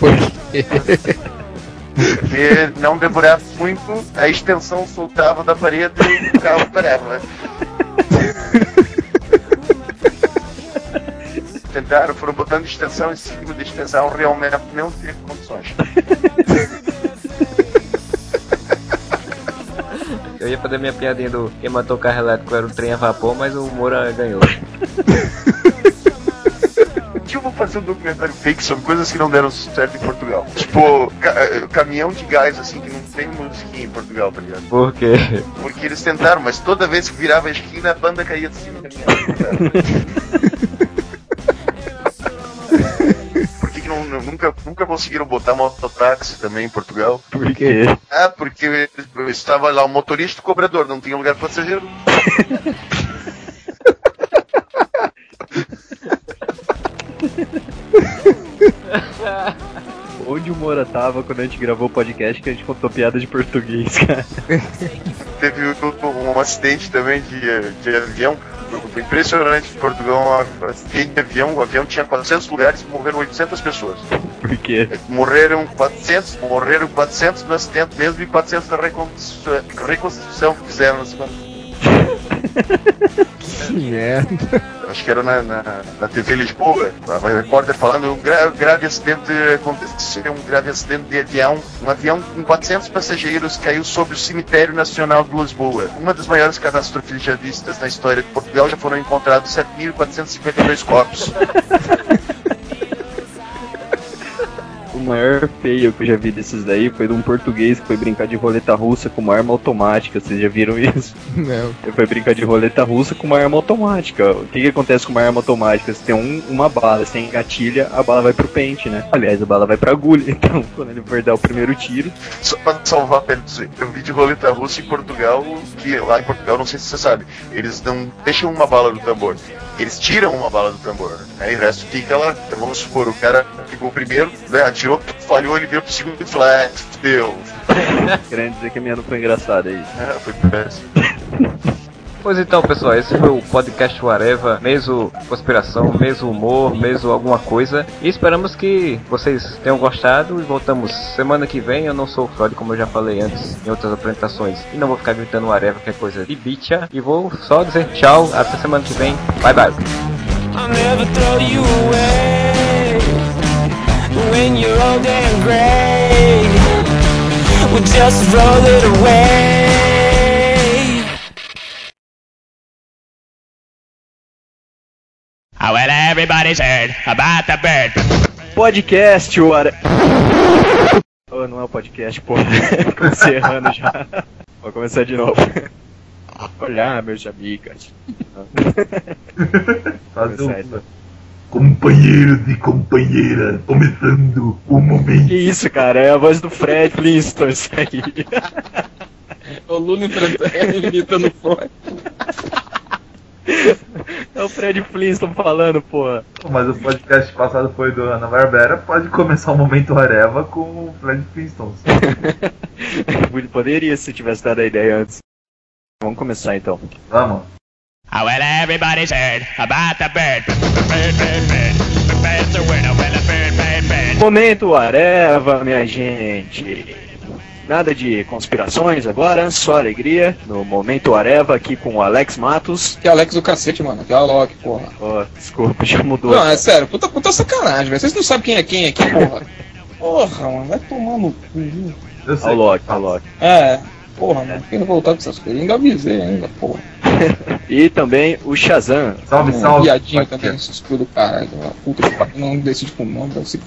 <laughs> Porque não demorava muito, a extensão soltava da parede e o carro parava. Tentaram, foram botando extensão em cima de extensão, realmente não teve condições. Eu ia fazer minha piadinha do quem matou o carro elétrico era o trem a vapor, mas o Moura ganhou. <laughs> Eu vou fazer um documentário fake sobre coisas que não deram certo em Portugal. Tipo, ca- eh, caminhão de gás, assim, que não tem musiquinha em Portugal, tá ligado? Por quê? Porque eles tentaram, mas toda vez que virava a esquina, a banda caía de cima do caminhão. <laughs> Nunca, nunca conseguiram botar mototáxi também em Portugal? Por quê? Ah, porque estava lá o motorista e o cobrador, não tinha lugar para passageiro. <laughs> Onde o Moura tava quando a gente gravou o podcast que a gente contou piada de português, <laughs> cara? teve um, um acidente também de, de avião. Foi impressionante em Portugal, um acidente de avião. O avião tinha 400 lugares e morreram 800 pessoas. Por quê? Morreram 400, morreram 400 no acidente mesmo e 400 na reconstrução, reconstrução que fizeram na segunda. <laughs> Que merda. Acho que era na, na, na TV Lisboa. A repórter falando um gra- grave acidente aconteceu, um grave acidente de avião. Um avião com 400 passageiros caiu sobre o Cemitério Nacional de Lisboa. Uma das maiores catástrofes já vistas na história de Portugal. Já foram encontrados 7.452 corpos. <laughs> O maior feio que eu já vi desses daí foi de um português que foi brincar de roleta russa com uma arma automática. Vocês já viram isso? <laughs> Não. Ele foi brincar de roleta russa com uma arma automática. O que, que acontece com uma arma automática? Você tem um- uma bala, você engatilha, a bala vai pro pente, né? Aliás, a bala vai pra agulha. <laughs> Então, quando ele for dar o primeiro tiro, Só pra salvar a pele disso aí. Eu vi de roleta russa em Portugal, que lá em Portugal, não sei se você sabe, eles não deixam uma bala do tambor. Eles tiram uma bala do tambor. Aí o resto fica lá. Então vamos supor, o cara ficou o primeiro, né, atirou, falhou, ele veio pro segundo e falou, ah, deu. querendo dizer que a minha não foi engraçada aí. É, foi péssimo. <laughs> Pois então, pessoal, esse foi o podcast Areva, meso conspiração, meso humor, meso alguma coisa. E esperamos que vocês tenham gostado e voltamos semana que vem. Eu não sou o Freud, como eu já falei antes em outras apresentações. E não vou ficar gritando Areva, que é coisa de bicha. E vou só dizer tchau, até semana que vem. Bye bye. When you're old and gray. We'll just roll it away. Oh, well, everybody's heard about the bird. Podcast, o Are... Oh, não é o podcast, pô. <laughs> Comecei errando já. Vou começar de novo. Olá, meus amigos. <laughs> Fazer então. Companheiros e companheiras, começando o momento. Que isso, cara? É a voz do Fred Flintstone, isso aí. O Lula imitando fora. <laughs> O Fred Flintstone falando, porra. Mas o podcast passado foi do Ana Barbera, pode começar o momento Areva com o Fred Flintstones. <laughs> Poderia se tivesse dado a ideia antes. Vamos começar então. Vamos. Oh, well, everybody's heard about the bird. Bird, bird, bird, bird. Momento Areva, minha gente. Nada de conspirações agora, só alegria. No Momento Areva aqui com o Alex Matos. Que Alex do cacete, mano. Que Alok, porra. Ó, desculpa, <laughs> já mudou. Não, é sério, puta, puta sacanagem, velho. Vocês não sabem quem é quem aqui, porra. Porra, mano, vai tomar no cu. viu? Eu sei. Alok, Alok. É, porra, mano. Quem não voltar com essas coisas? Eu ainda avisei ainda, porra. <laughs> E também o Shazam. Salve, Um salve. Viadinho também, esses cu do caralho. uma Puta que pariu, não decide com o nome, se.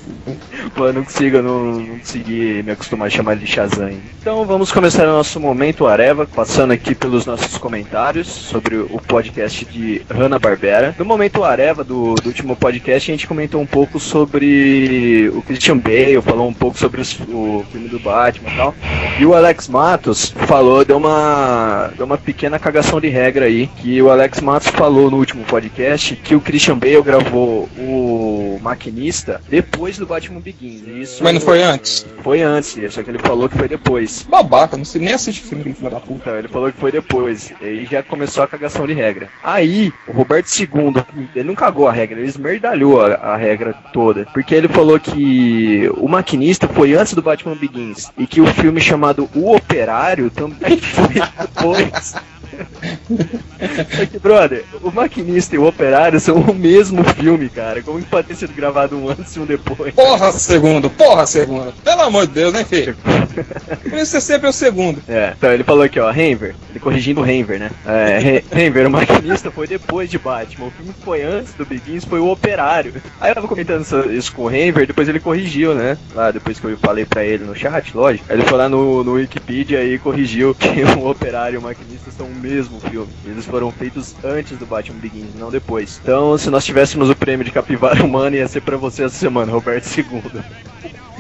Pô, eu não consigo, eu não, não consegui me acostumar a chamar ele de Shazam. ainda. Então vamos começar o nosso momento Areva, passando aqui pelos nossos comentários sobre o podcast de Hanna-Barbera. No momento Areva do, do último podcast, a gente comentou um pouco sobre o Christian Bale, falou um pouco sobre os- o filme do Batman e tal. E o Alex Matos falou, deu uma, deu uma pequena cagação de regra aí, que o Alex Matos falou no último podcast que o Christian Bale gravou o Maquinista depois do Batman Begins. Isso Mas não foi antes? foi antes, só que ele falou que foi depois. Babaca, não sei nem assistir filme filho da puta. Então, ele falou que foi depois. E aí já começou a cagação de regra. Aí, o Roberto II, ele não cagou a regra, ele esmerdalhou a, a regra toda. Porque ele falou que o maquinista foi antes do Batman Begins. E que o filme chamado O Operário também <laughs> foi depois. <laughs> Só que, brother, o maquinista e o operário são o mesmo filme, cara. Como que pode ter sido gravado um antes e um depois? Porra, segundo, porra, segundo. Pelo amor de Deus, né, filho? <laughs> Por isso você sempre é o segundo. É, então ele falou aqui, ó, Renver, ele corrigindo o Renver, né? É, Renver, o maquinista foi depois de Batman, o filme que foi antes do Begins foi o Operário. Aí eu tava comentando isso, isso com o Renver, depois ele corrigiu, né? Lá, depois que eu falei pra ele no chat, lógico. Aí ele foi lá no, no Wikipedia e corrigiu que <laughs> o Operário e o maquinista são o mesmo filme. Eles foram feitos antes do Batman Begins, não depois. Então, se nós tivéssemos o prêmio de capivara humana, ia ser pra você essa semana, Roberto II.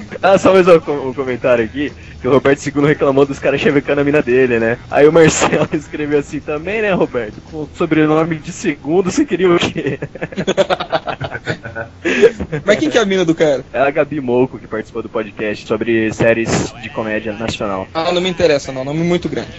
<laughs> Ah, só mais um, um comentário aqui, que o Roberto II reclamou dos caras chavecando a mina dele, né? Aí o Marcelo <laughs> escreveu assim também, né, Roberto? Com sobrenome de segundo, você queria o quê? <laughs> Mas quem que é a mina do cara? É a Gabi Moco que participou do podcast sobre séries de comédia nacional. Ah, não me interessa não, nome muito grande.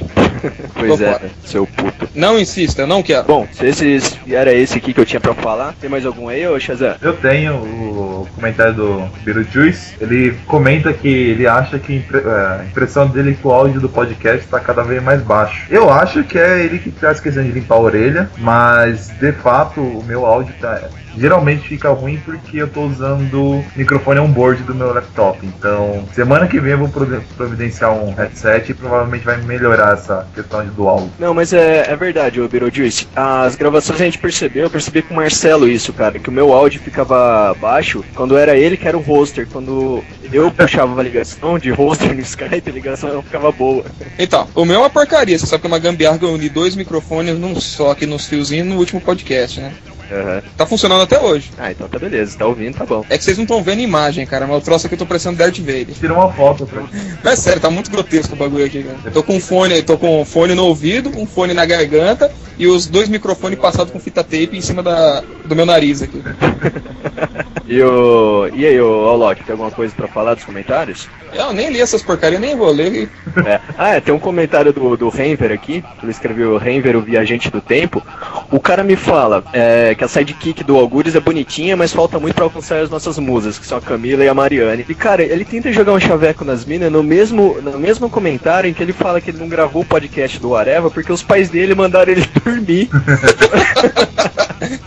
Pois Tô é, fora. seu puto. Não insista, eu não quero. Bom, se esse era esse aqui que eu tinha pra falar, tem mais algum aí, ô Shazam? Eu tenho o comentário do Beetlejuice. Ele comenta que ele acha que é, a impressão dele que o áudio do podcast está cada vez mais baixo. Eu acho que é ele que tá esquecendo de limpar a orelha, mas de fato o meu áudio tá. Geralmente fica ruim porque eu tô usando o microfone on-board do meu laptop. Então, semana que vem eu vou providenciar um headset e provavelmente vai melhorar essa questão do áudio. Não, mas é, é verdade, ô Beetlejuice. As gravações a gente percebeu, eu percebi com o Marcelo isso, cara, que o meu áudio ficava baixo quando era ele que era o hoster. Quando eu puxava a ligação de hoster no Skype, a ligação ficava boa. Então, o meu é uma porcaria, você sabe que é uma gambiarra que eu uni dois microfones num só aqui nos fiozinhos no último podcast, né? Aham. Tá funcionando até hoje. Ah, então tá beleza, tá ouvindo, tá bom. É que vocês não estão vendo imagem, cara, mas o troço aqui eu tô parecendo Darth Vader. Tira uma foto pra Mas é sério, tá muito grotesco o bagulho aqui, cara. Eu tô com um fone, tô com um fone no ouvido, um fone na garganta e os dois microfones passados com fita tape em cima da, do meu nariz aqui. <laughs> E, o, e aí, ô Alok, tem alguma coisa pra falar dos comentários? Eu nem li essas porcarias, nem vou ler. É. Ah, é, tem um comentário do, do Renver aqui, ele escreveu Renver, o viajante do tempo. O cara me fala é, que a sidekick do Algures é bonitinha, mas falta muito pra alcançar as nossas musas, que são a Camila e a Mariane. E cara, ele tenta jogar um chaveco nas minas no mesmo, no mesmo comentário em que ele fala que ele não gravou o podcast do Areva porque os pais dele mandaram ele <laughs> dormir.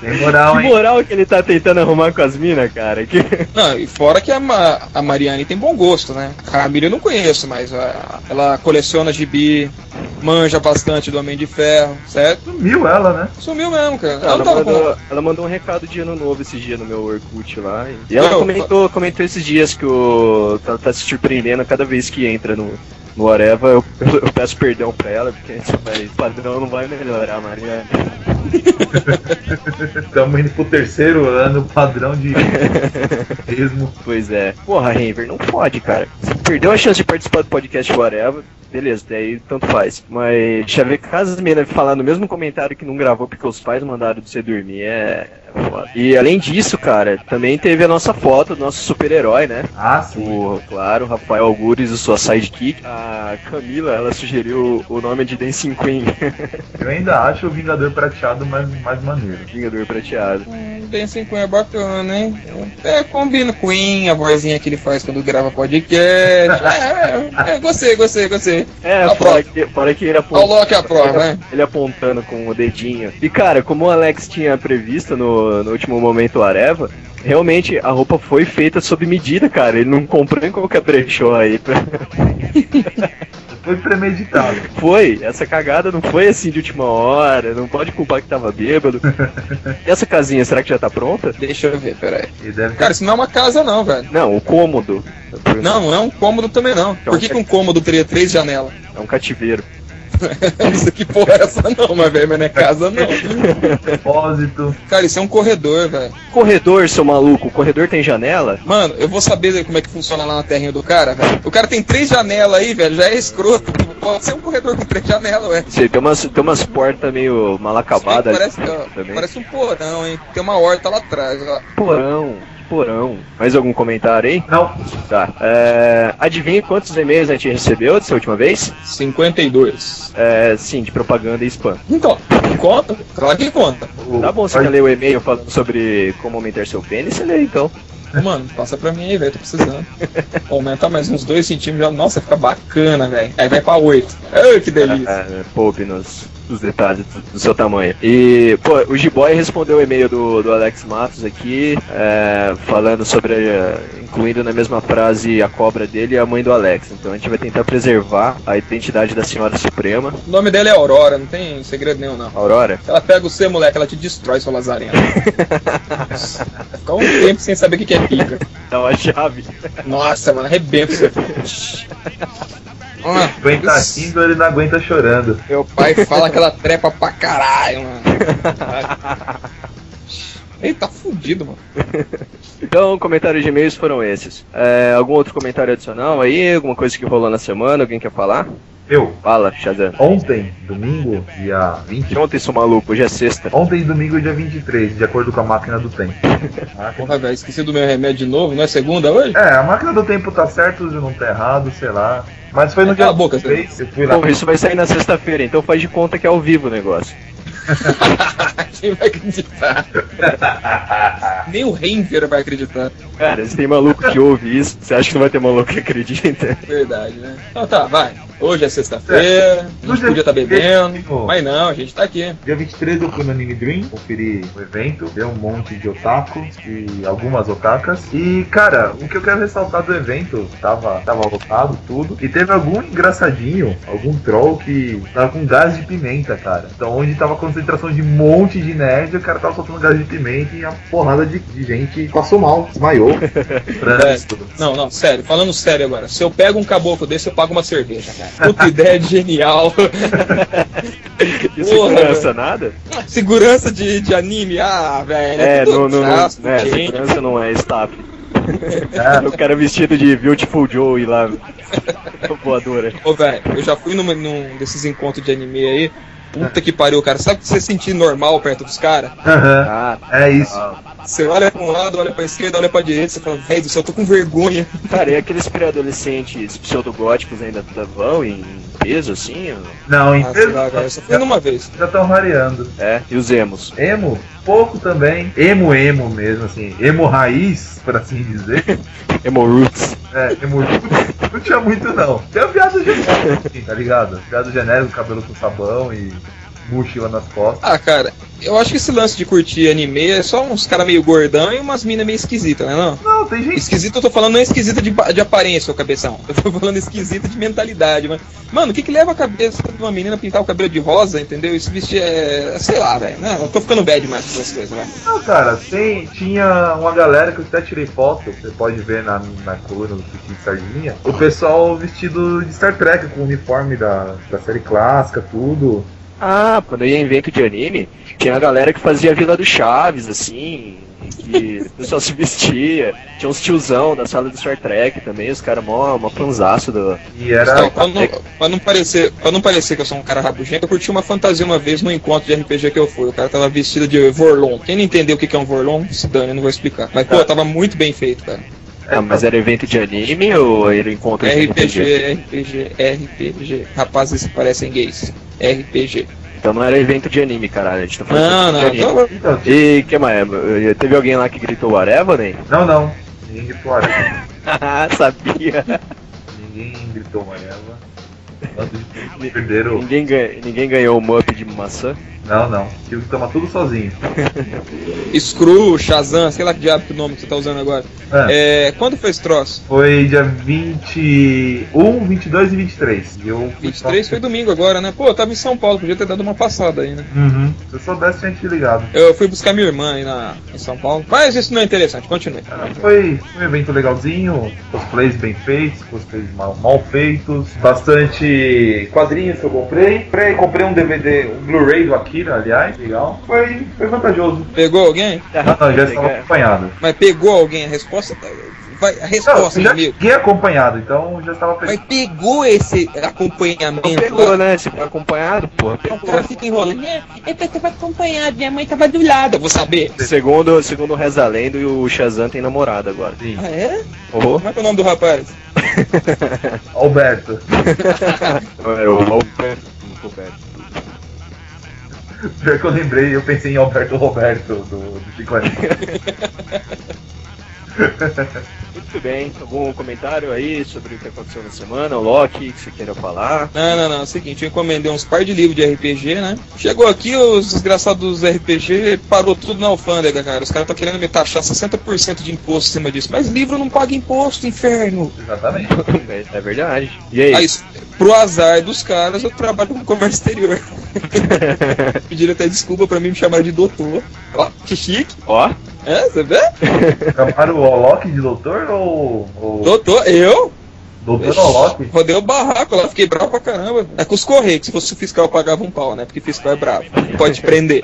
Tem moral, que hein? moral que ele tá tentando arrumar com as minas, cara. Que... Não, e fora que a, Ma- a Mariane tem bom gosto, né? A Camila eu não conheço, mas a- ela coleciona gibi, manja bastante do Homem de Ferro, certo? Sumiu ela, né? Sumiu mesmo, cara. Ela, Ela, mandou, com... ela mandou um recado de ano novo esse dia no meu Orkut lá. E ela Não, comentou, comentou esses dias que o, tá, tá se surpreendendo cada vez que entra no, no Areva. Eu, <laughs> eu peço perdão pra ela, porque vai- o padrão não vai melhorar, Maria. <laughs> Estamos indo pro terceiro ano padrão de mesmo. <laughs> Pois é. Porra, Renver, não pode, cara. Você perdeu a chance de participar do podcast Areva. Beleza, daí tanto faz. Mas chavecar as meninas falar no mesmo comentário que não gravou porque os pais mandaram você dormir é. É. E além disso, cara, também teve a nossa foto do nosso super-herói, né? Ah, sim. O, claro, Rafael Algures e sua sidekick. A Camila, ela sugeriu o nome de Dancing Queen. <laughs> Eu ainda acho o Vingador Prateado mais, mais maneiro. Vingador prateado. Hum, Dancing Queen é bacana, hein? É, combina com Queen, a vozinha que ele faz quando grava podcast. <laughs> É, é, é, gostei, gostei, gostei. É, A fora que, fora que ele apontou. Loki a prova, né? Ele apontando com o dedinho. E cara, como o Alex tinha previsto no, no último momento o Areva, realmente a roupa foi feita sob medida, cara. Ele não comprou em qualquer brechó aí. Pra... <laughs> Foi premeditado. Foi, essa cagada não foi assim de última hora, não pode culpar que tava bêbado. <laughs> E essa casinha, será que já tá pronta? Deixa eu ver, peraí. Deve Cara, isso não é uma casa, não, velho. Não, o cômodo. Não, não é um cômodo também, não. Por que, que um cômodo teria três janelas? É um cativeiro. <laughs> isso que porra é essa, não, mas velho, mas não é casa, não. depósito. Cara, isso é um corredor, velho. Corredor, seu maluco, o corredor tem janela? Mano, eu vou saber como é que funciona lá na terrinha do cara, velho. O cara tem três janelas aí, velho, já é escroto. Pode ser um corredor com três janelas, ué. Sei, tem umas, tem umas portas meio mal acabadas. Parece, ó, também. parece um porão, hein? Tem uma horta lá atrás, ó. Porão, porão. Mais algum comentário aí? Não. Tá. É, adivinha quantos e-mails a gente recebeu dessa última vez? 52. É, sim, de propaganda e spam. Então, conta? Claro que conta. Tá bom, você quer ler o e-mail falando sobre como aumentar seu pênis? Você lê então. Mano, passa pra mim aí, velho, tô precisando. <laughs> Aumenta mais uns 2 centímetros, já, nossa, fica bacana, velho. Aí vai pra 8. Ai, que delícia. É, poupe nos detalhes do, seu tamanho. E, pô, o G-Boy respondeu o e-mail do, do Alex Matos aqui, é, falando sobre, incluindo na mesma frase a cobra dele e a mãe do Alex. Então a gente vai tentar preservar a identidade da Senhora Suprema, O nome dela é Aurora, não tem segredo nenhum, não. Aurora. Ela pega você, moleque, ela te destrói, seu lazarento. <laughs> Fica um tempo sem saber o que é pica. Dá uma chave. Nossa, mano, arrebenta. <laughs> Ah, Aguenta rindo, ele não aguenta chorando. Meu pai fala <laughs> que ela trepa pra caralho, mano. <laughs> Ele tá fudido, mano. <laughs> Então, comentários de e-mails foram esses. É, algum outro comentário adicional aí? Alguma coisa que rolou na semana? Alguém quer falar? Eu, Fala, Shazam. ontem, domingo, dia 20. Ontem, seu maluco, hoje é sexta. Ontem, domingo, dia 23, de acordo com a máquina do tempo. Porra, velho, esqueci do meu remédio de novo, não é segunda hoje? É, a máquina do tempo tá certo, não tá errado, sei lá. Mas foi no Cala dia a boca, 23, eu fui lá. Bom, isso vai sair na sexta-feira, então faz de conta que é ao vivo o negócio. <laughs> Quem vai acreditar? Nem o Renver vai acreditar. Cara, se tem maluco que ouve isso, você acha que não vai ter maluco que acredita? Verdade, né? Então tá, vai. Hoje é sexta-feira, a gente podia estar bebendo, mas não, a gente tá aqui. Dia 23 eu fui no Anime Dream, conferi o evento, deu um monte de otaku e algumas otakas. E, cara, o que eu quero ressaltar do evento, tava, tava lotado tudo, e teve algum engraçadinho, algum troll que tava com gás de pimenta, cara. Então, onde tava a concentração de um monte de nerd, o cara tava soltando gás de pimenta e a porrada de, de gente passou mal, desmaiou. <laughs> Trânsito. Não, não, sério, falando sério agora. Se eu pego um caboclo desse, eu pago uma cerveja, cara. Puta ideia de genial. <laughs> E Porra, segurança, nada? Segurança de, de anime, ah, velho. É, tudo não, não, não, é, segurança não é staff. o cara vestido de Beautiful Joe e lá <laughs> voadora. Ô, velho, eu já fui numa- num desses encontros de anime aí. Puta que pariu, cara. Sabe que você sentir normal perto dos caras? Aham, Ah, é isso. Você olha pra um lado, olha pra esquerda, olha pra direita, você fala, velho do céu, eu tô com vergonha. cara, e aqueles pré-adolescentes pseudogóticos ainda vão em peso, assim? Não, em Ah, eu só fui numa vez. já estão variando. É, e os emos. Emo, pouco também. Emo, emo mesmo, assim. Emo raiz, por assim dizer. <laughs> Emo Roots. É, emo não tinha muito não. Tem uma piada genérica, <laughs> assim, tá ligado? Piada genérica, cabelo com sabão e mochila nas costas. Ah, cara, eu acho que esse lance de curtir anime é só uns caras meio gordão e umas minas meio esquisitas, né? Não? Não, tem gente. Esquisito eu tô falando não é esquisita de, de aparência, ô cabeção. Eu tô falando esquisita de mentalidade, mano. Mano, o que que leva a cabeça de uma menina a pintar o cabelo de rosa, entendeu? Isso vestir é. sei lá, velho. Não, eu tô ficando bad demais com essas coisas, velho. Não, cara, tem, tinha uma galera que eu até tirei foto, você pode ver na, na coluna do de Sardinha. O pessoal vestido de Star Trek, com o uniforme da, da série clássica, tudo. Ah, quando eu ia em evento de anime, tinha a galera que fazia a Vila do Chaves, assim, que <laughs> o pessoal se vestia. Tinha uns tiozão da sala do Star Trek também, os caras mó, mó fanzaço do. E era. Então, pra, não, pra não parecer, pra não parecer que eu sou um cara rabugento, eu curti uma fantasia uma vez no encontro de RPG que eu fui. O cara tava vestido de Vorlon. Quem não entendeu o que que é um Vorlon, se dane, eu não vou explicar. Mas, pô, tava muito bem feito, cara. Ah, mas era evento de anime ou era encontro de RPG, RPG, RPG. Rapazes que parecem gays. RPG. Então não era evento de anime, caralho. A gente tá falando Não, de não, anime. então, E que mais? Teve alguém lá que gritou whatever, né? <laughs> não, não. Ninguém gritou Areva. <laughs> Sabia. Ninguém gritou amarela. Perderam. Ninguém, ganha- ninguém ganhou o mup de maçã. Não, não. Tive que tomar tudo sozinho. <laughs> Screw, Shazam, sei lá que diabo que nome que você tá usando agora. É, É, quando foi esse troço? Foi dia 21, 22 e 23. E eu fui 23 foi domingo agora, né? Pô, eu tava em São Paulo, podia ter dado uma passada aí, né? Uhum. Se eu soubesse, tinha te ligado. Eu fui buscar minha irmã aí na, em São Paulo. Mas isso não é interessante, continue. Ah, Foi um evento legalzinho, cosplays bem feitos, cosplays mal, mal feitos, bastante quadrinhos que eu comprei. comprei. Comprei um DVD, um Blu-ray do Akira, aliás, legal. Foi, foi vantajoso. Pegou alguém? Não, não, já estava acompanhado. Mas pegou alguém? A resposta. Vai, a Não, resposta, eu meu já amigo. fiquei acompanhado, então já estava Mas pegou esse acompanhamento? Pegou, né? Se foi acompanhado, porra. O cara fica enrolando. É, eu tava acompanhado, minha mãe tava do lado. Eu vou saber. Segundo, segundo reza a lenda, o Shazam tem namorada agora. Sim. Ah, é? Oh. Como é que é o nome do rapaz? <laughs> Alberto. É o Alberto. Alberto. Pior que eu lembrei, eu pensei em Alberto Roberto do, do Chico. <laughs> <laughs> Muito bem. Algum comentário aí sobre o que aconteceu na semana? O Loki, que você queira falar? Não, não, não. É o seguinte, eu encomendei uns par de livros de RPG, né? Chegou aqui, os desgraçados dos RPG parou tudo na alfândega, cara. Os caras estão querendo me taxar 60% de imposto em cima disso. Mas livro não paga imposto, inferno. Exatamente. <laughs> É verdade. E aí? Aí, pro azar dos caras, eu trabalho com comércio exterior. <laughs> Pediram até desculpa pra mim me chamar de doutor. Ó, que chique. Ó, É, você vê? Chamaram o Olok de doutor ou. ou Doutor, eu? doutor Olok? Rodei o barraco lá, fiquei bravo pra caramba. É com os correios, que se fosse o fiscal eu pagava um pau, né? Porque fiscal é bravo. Pode prender.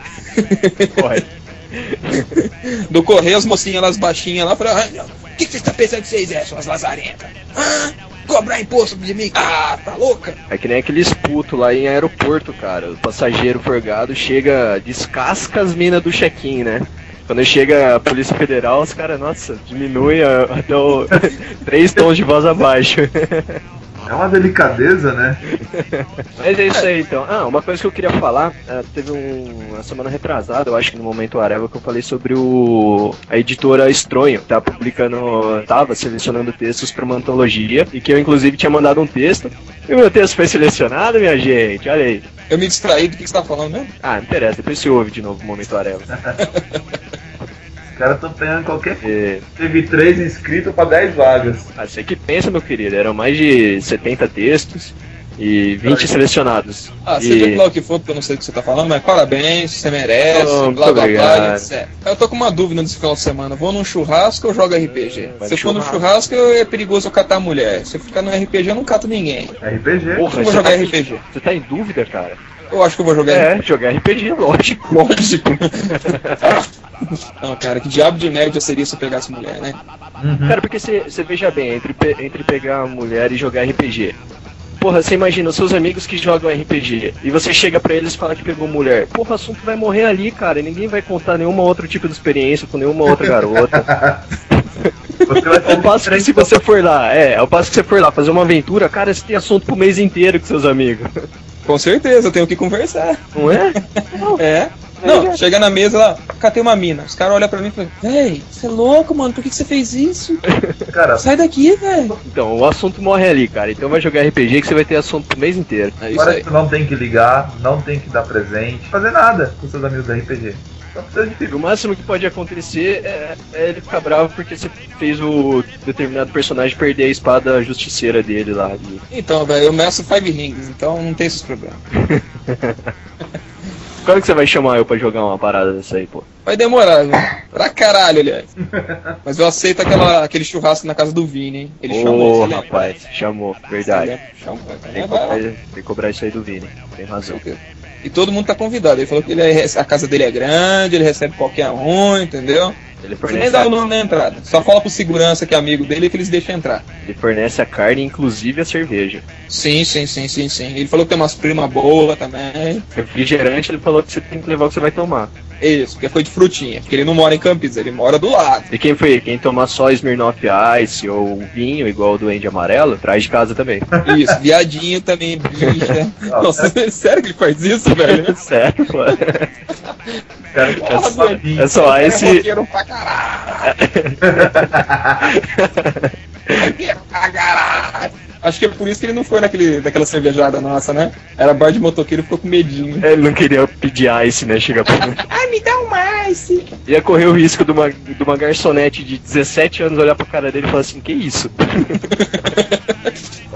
pode. <laughs> Do correio, as mocinhas lá, as baixinhas lá, falaram: "Ah, o que, que vocês estão pensando que vocês é, suas lazarentas? Ah, cobrar imposto de mim? Ah, tá louca? É que nem aqueles putos lá em aeroporto, cara. O passageiro forgado chega, descasca as minas do check-in, né? Quando chega a Polícia Federal, os caras, nossa, diminui até o <laughs> três tons de voz abaixo. É uma delicadeza, né? Mas é isso aí então. Ah, uma coisa que eu queria falar, ah, teve um, uma semana retrasada, eu acho que no Momento Areva, que eu falei sobre o a editora Estronho, tá publicando, tava selecionando textos para uma antologia, e que eu inclusive tinha mandado um texto, e o meu texto foi selecionado, minha gente, olha aí. Eu me distraí do que você tá falando mesmo? Ah, não interessa, depois você ouve de novo o Momento Areva. <laughs> Os caras estão pegando qualquer coisa. É, Teve três inscritos pra 10 vagas. ah, você que pensa, meu querido, eram mais de 70 textos e 20 selecionados. Ah, E- seja lá o que for, porque eu não sei o que você tá falando, mas parabéns, você merece, Oh, blá blá blá, etc. Eu tô com uma dúvida nesse final de semana. Vou num churrasco ou jogo RPG? Vai Se eu for no churrasco. é perigoso eu catar a mulher. Se eu ficar no RPG, eu não cato ninguém. RPG? Porra, Eu vou jogar tá, RPG. você tá em dúvida, cara? Eu acho que eu vou jogar É, jogar RPG, lógico. <laughs> Lógico. <laughs> não, cara, que diabo de média seria se eu pegasse mulher, né? Uhum. Cara, porque você veja bem, entre, entre pegar a mulher e jogar RPG. Porra, você imagina os seus amigos que jogam RPG e você chega pra eles e fala que pegou mulher. Porra, o assunto vai morrer ali, cara. E ninguém vai contar nenhuma outro tipo de experiência com nenhuma outra garota. <laughs> Você Ao passo que se você for lá, é, ao passo que você for lá fazer uma aventura, cara, você tem assunto pro mês inteiro com seus amigos. Com certeza, eu tenho que conversar. Não é? <laughs> É. Não, chega na mesa lá, catei uma mina. Os caras olham pra mim e falam, véi, você é louco, mano, por que, que você fez isso? <laughs> Cara, Sai daqui, velho. Então, o assunto morre ali, cara. Então vai jogar RPG que você vai ter assunto pro mês inteiro. É isso agora aí. tu não tem que ligar, não tem que dar presente, fazer nada com seus amigos da RPG. O máximo que pode acontecer é, é ele ficar bravo porque você fez o determinado personagem perder a espada justiceira dele lá. Então, velho, eu meço Five Rings, então não tem esses problemas. <laughs> Quando que você vai chamar eu pra jogar uma parada dessa aí, pô? Vai demorar, viu? Pra caralho, aliás. Mas eu aceito aquela, aquele churrasco na casa do Vini, hein? Ele Ô, chamou, você lembra? rapaz, chamou, verdade. Chamou, Tem é, que, cobrar, tem que cobrar isso aí do Vini, tem razão. E todo mundo tá convidado. Ele falou que ele é- a casa dele é grande, ele recebe qualquer um, entendeu? Ele Você nem fornece, dá o nome na entrada. Só fala pro segurança que é amigo dele que eles deixam entrar. ele fornece a carne, inclusive a cerveja. Sim, sim, sim, sim, sim. Ele falou que tem umas primas boas também. Refrigerante, ele falou que você tem que levar o que você vai tomar. Isso, porque foi de frutinha. Porque ele não mora em Campinas, ele mora do lado. E quem foi? Quem tomar só Smirnoff Ice ou vinho, igual o do Andy Amarelo, traz de casa também. Isso, viadinho também, bicha. <laughs> Nossa, <laughs> sério que ele faz isso, velho? <laughs> Sério, pô. Cara, só. É só É esse. roqueiro pra caralho. Roqueiro pra caralho. Acho que é por isso que ele não foi naquele, naquela cervejada nossa, né? Era bar de motoqueiro e ficou com medinho. Ele não queria pedir ice, né? Chega pra Ai, <laughs> me dá um ice. Ia correr o risco de uma, de uma garçonete de 17 anos olhar pra cara dele e falar assim, que isso? <laughs>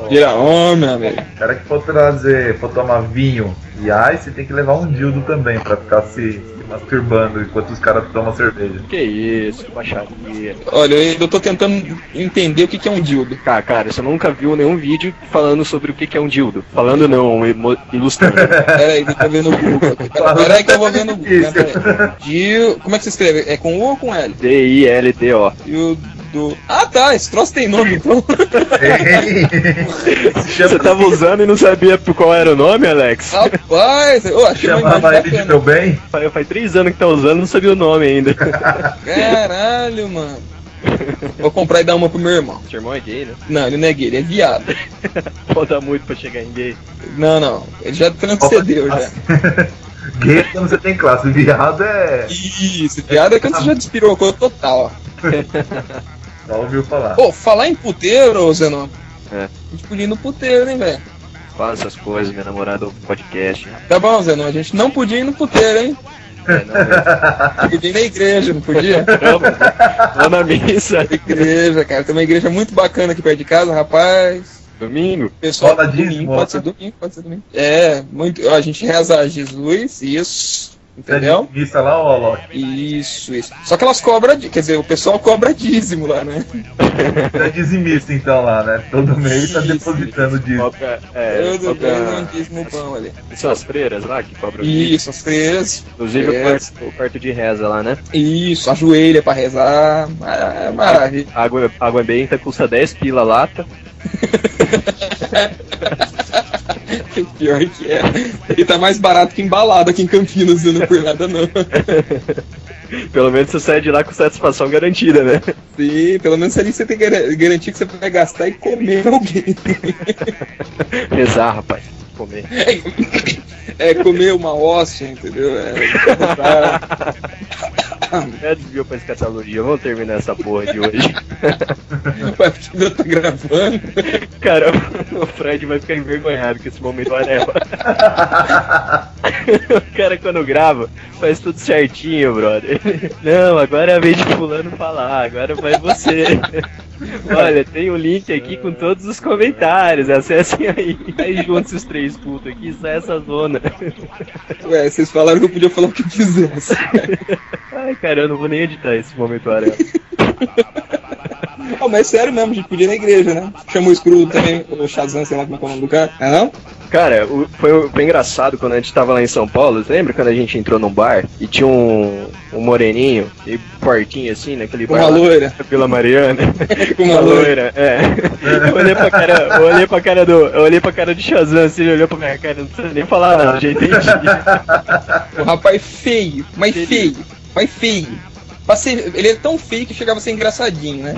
Vira homem, amigo. O cara que for trazer, for tomar vinho e ice, tem que levar um dildo também pra ficar se, se masturbando enquanto os caras tomam cerveja. Que isso, que baixaria. Olha, eu eu tô tentando entender o que que é um dildo. Cara, cara, você nunca viu nenhum vídeo falando sobre o que que é um dildo. Falando não, ilustrando. <laughs> Pera aí, que eu tô vendo o Google aqui. Pera, pera aí que eu vou ver no Google. Pera aí. Dil... Como é que você escreve? É com U ou com L? D-I-L-D-O. E o do... Ah tá, esse troço tem nome então. <laughs> Você tava usando e não sabia qual era o nome, Alex? Rapaz, eu achei Chamava ele de meu bem? Faz, faz três anos que tá usando e não sabia o nome ainda. <laughs> Caralho, mano. Vou comprar e dar uma pro meu irmão. Seu irmão é gay, né? Não, ele não é gay, ele é viado. <laughs> Falta muito pra chegar em gay. Não, não. Ele já transcendeu já. Gay é quando você tem classe, viado é. Isso, viado é quando você já despirocou total, ó. Só ouviu falar. Pô, falar em puteiro, Zenon. É. A gente podia ir no puteiro, hein, velho? Fala essas coisas, minha namorada ouve podcast. Tá bom, Zenon, a gente não podia ir no puteiro, hein? É, não. <laughs> Podia ir na igreja, não podia? <laughs> Vamos, vamos na missa. igreja, cara. Tem uma igreja muito bacana aqui perto de casa, rapaz. Domingo? Pessoal, domingo, pode ser né? domingo, pode ser domingo. É, muito. ó, A gente reza a Jesus, isso. Entendeu? Isso lá, ó, Loki. Isso, isso. Só que elas cobram, quer dizer, o pessoal cobra dízimo lá, né? <laughs> É dizimista então lá, né? Todo mês tá Isso. depositando dízimo. Cobra, é, Todo mês um cobra, dízimo pão ali. são as freiras lá que cobram dízimo. Isso, as freiras. Inclusive quarto, o quarto de reza lá, né? Isso, ajoelha pra rezar. É maravilha. Água, água benta custa 10 pila a lata. <laughs> <laughs> Pior que é. Ele tá mais barato que embalado aqui em Campinas, não por nada não. <laughs> Pelo menos você sai de lá com satisfação garantida, né? Sim, pelo menos ali você tem que gar- garantir que você vai gastar e comer alguém. <laughs> Rezar, rapaz. Comer. É comer uma hóstia, entendeu? É, <laughs> É desvio pra escatologia. Vamos terminar essa porra de hoje. Mas ainda tá gravando. Cara, <laughs> o Fred vai ficar envergonhado com esse momento areva. <laughs> o cara quando grava, faz tudo certinho, brother. Não, agora é a vez de fulano falar, agora vai você. Olha, tem o link aqui com todos os comentários, acessem aí. Aí juntos os três cultos aqui, sai essa zona. Ué, vocês falaram que eu podia falar o que quisesse. Ai, cara, eu não vou nem editar esse momento areva. Ah, <laughs> mas sério mesmo, a gente podia ir na igreja, né? Chamou o Screw também, o Shazam, sei lá como é que é o nome do cara. É não? Cara, o- foi, foi engraçado quando a gente tava lá em São Paulo. Você lembra quando a gente entrou num bar e tinha um, um moreninho e portinho assim, naquele Com bar? uma lá? loira. Vila Mariana. <laughs> Com uma loira. é. Eu olhei pra cara, eu olhei pra cara do. Eu olhei pra cara de Shazam, assim, ele olhou pra minha cara, não precisa nem falar nada, já entendi. <laughs> O rapaz feio, mas feio, mas feio. Pra ser- ele é tão feio que chegava a ser engraçadinho, né?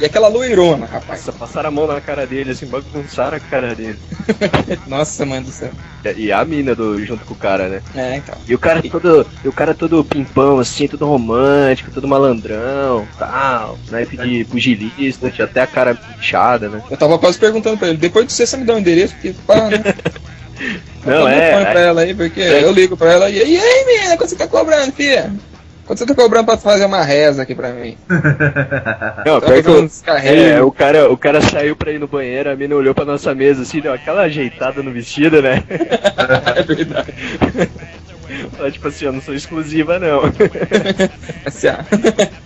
E aquela loirona, rapaz. Nossa, passaram a mão na cara dele, assim, bagunçaram a cara dele. <laughs> Nossa, mãe do céu. E a mina do, junto com o cara, né? É, então. E o cara todo. E o cara todo pimpão, assim, todo romântico, todo malandrão, tal, naipe de pugilista, tinha até a cara inchada, né? Eu tava quase perguntando pra ele, depois de você, você me dá um endereço, porque pá, né? <laughs> Não, Então, é. põe pra ela aí, porque eu ligo pra ela e, e aí, menina, quanto você tá cobrando, filha? Você tá cobrando pra fazer uma reza aqui pra mim? <laughs> Não, pior que eu, é, o cara, o cara saiu pra ir no banheiro, a mina olhou pra nossa mesa assim, deu aquela ajeitada no vestido, né? <laughs> É verdade. <laughs> Ela, tipo assim, eu não sou exclusiva não.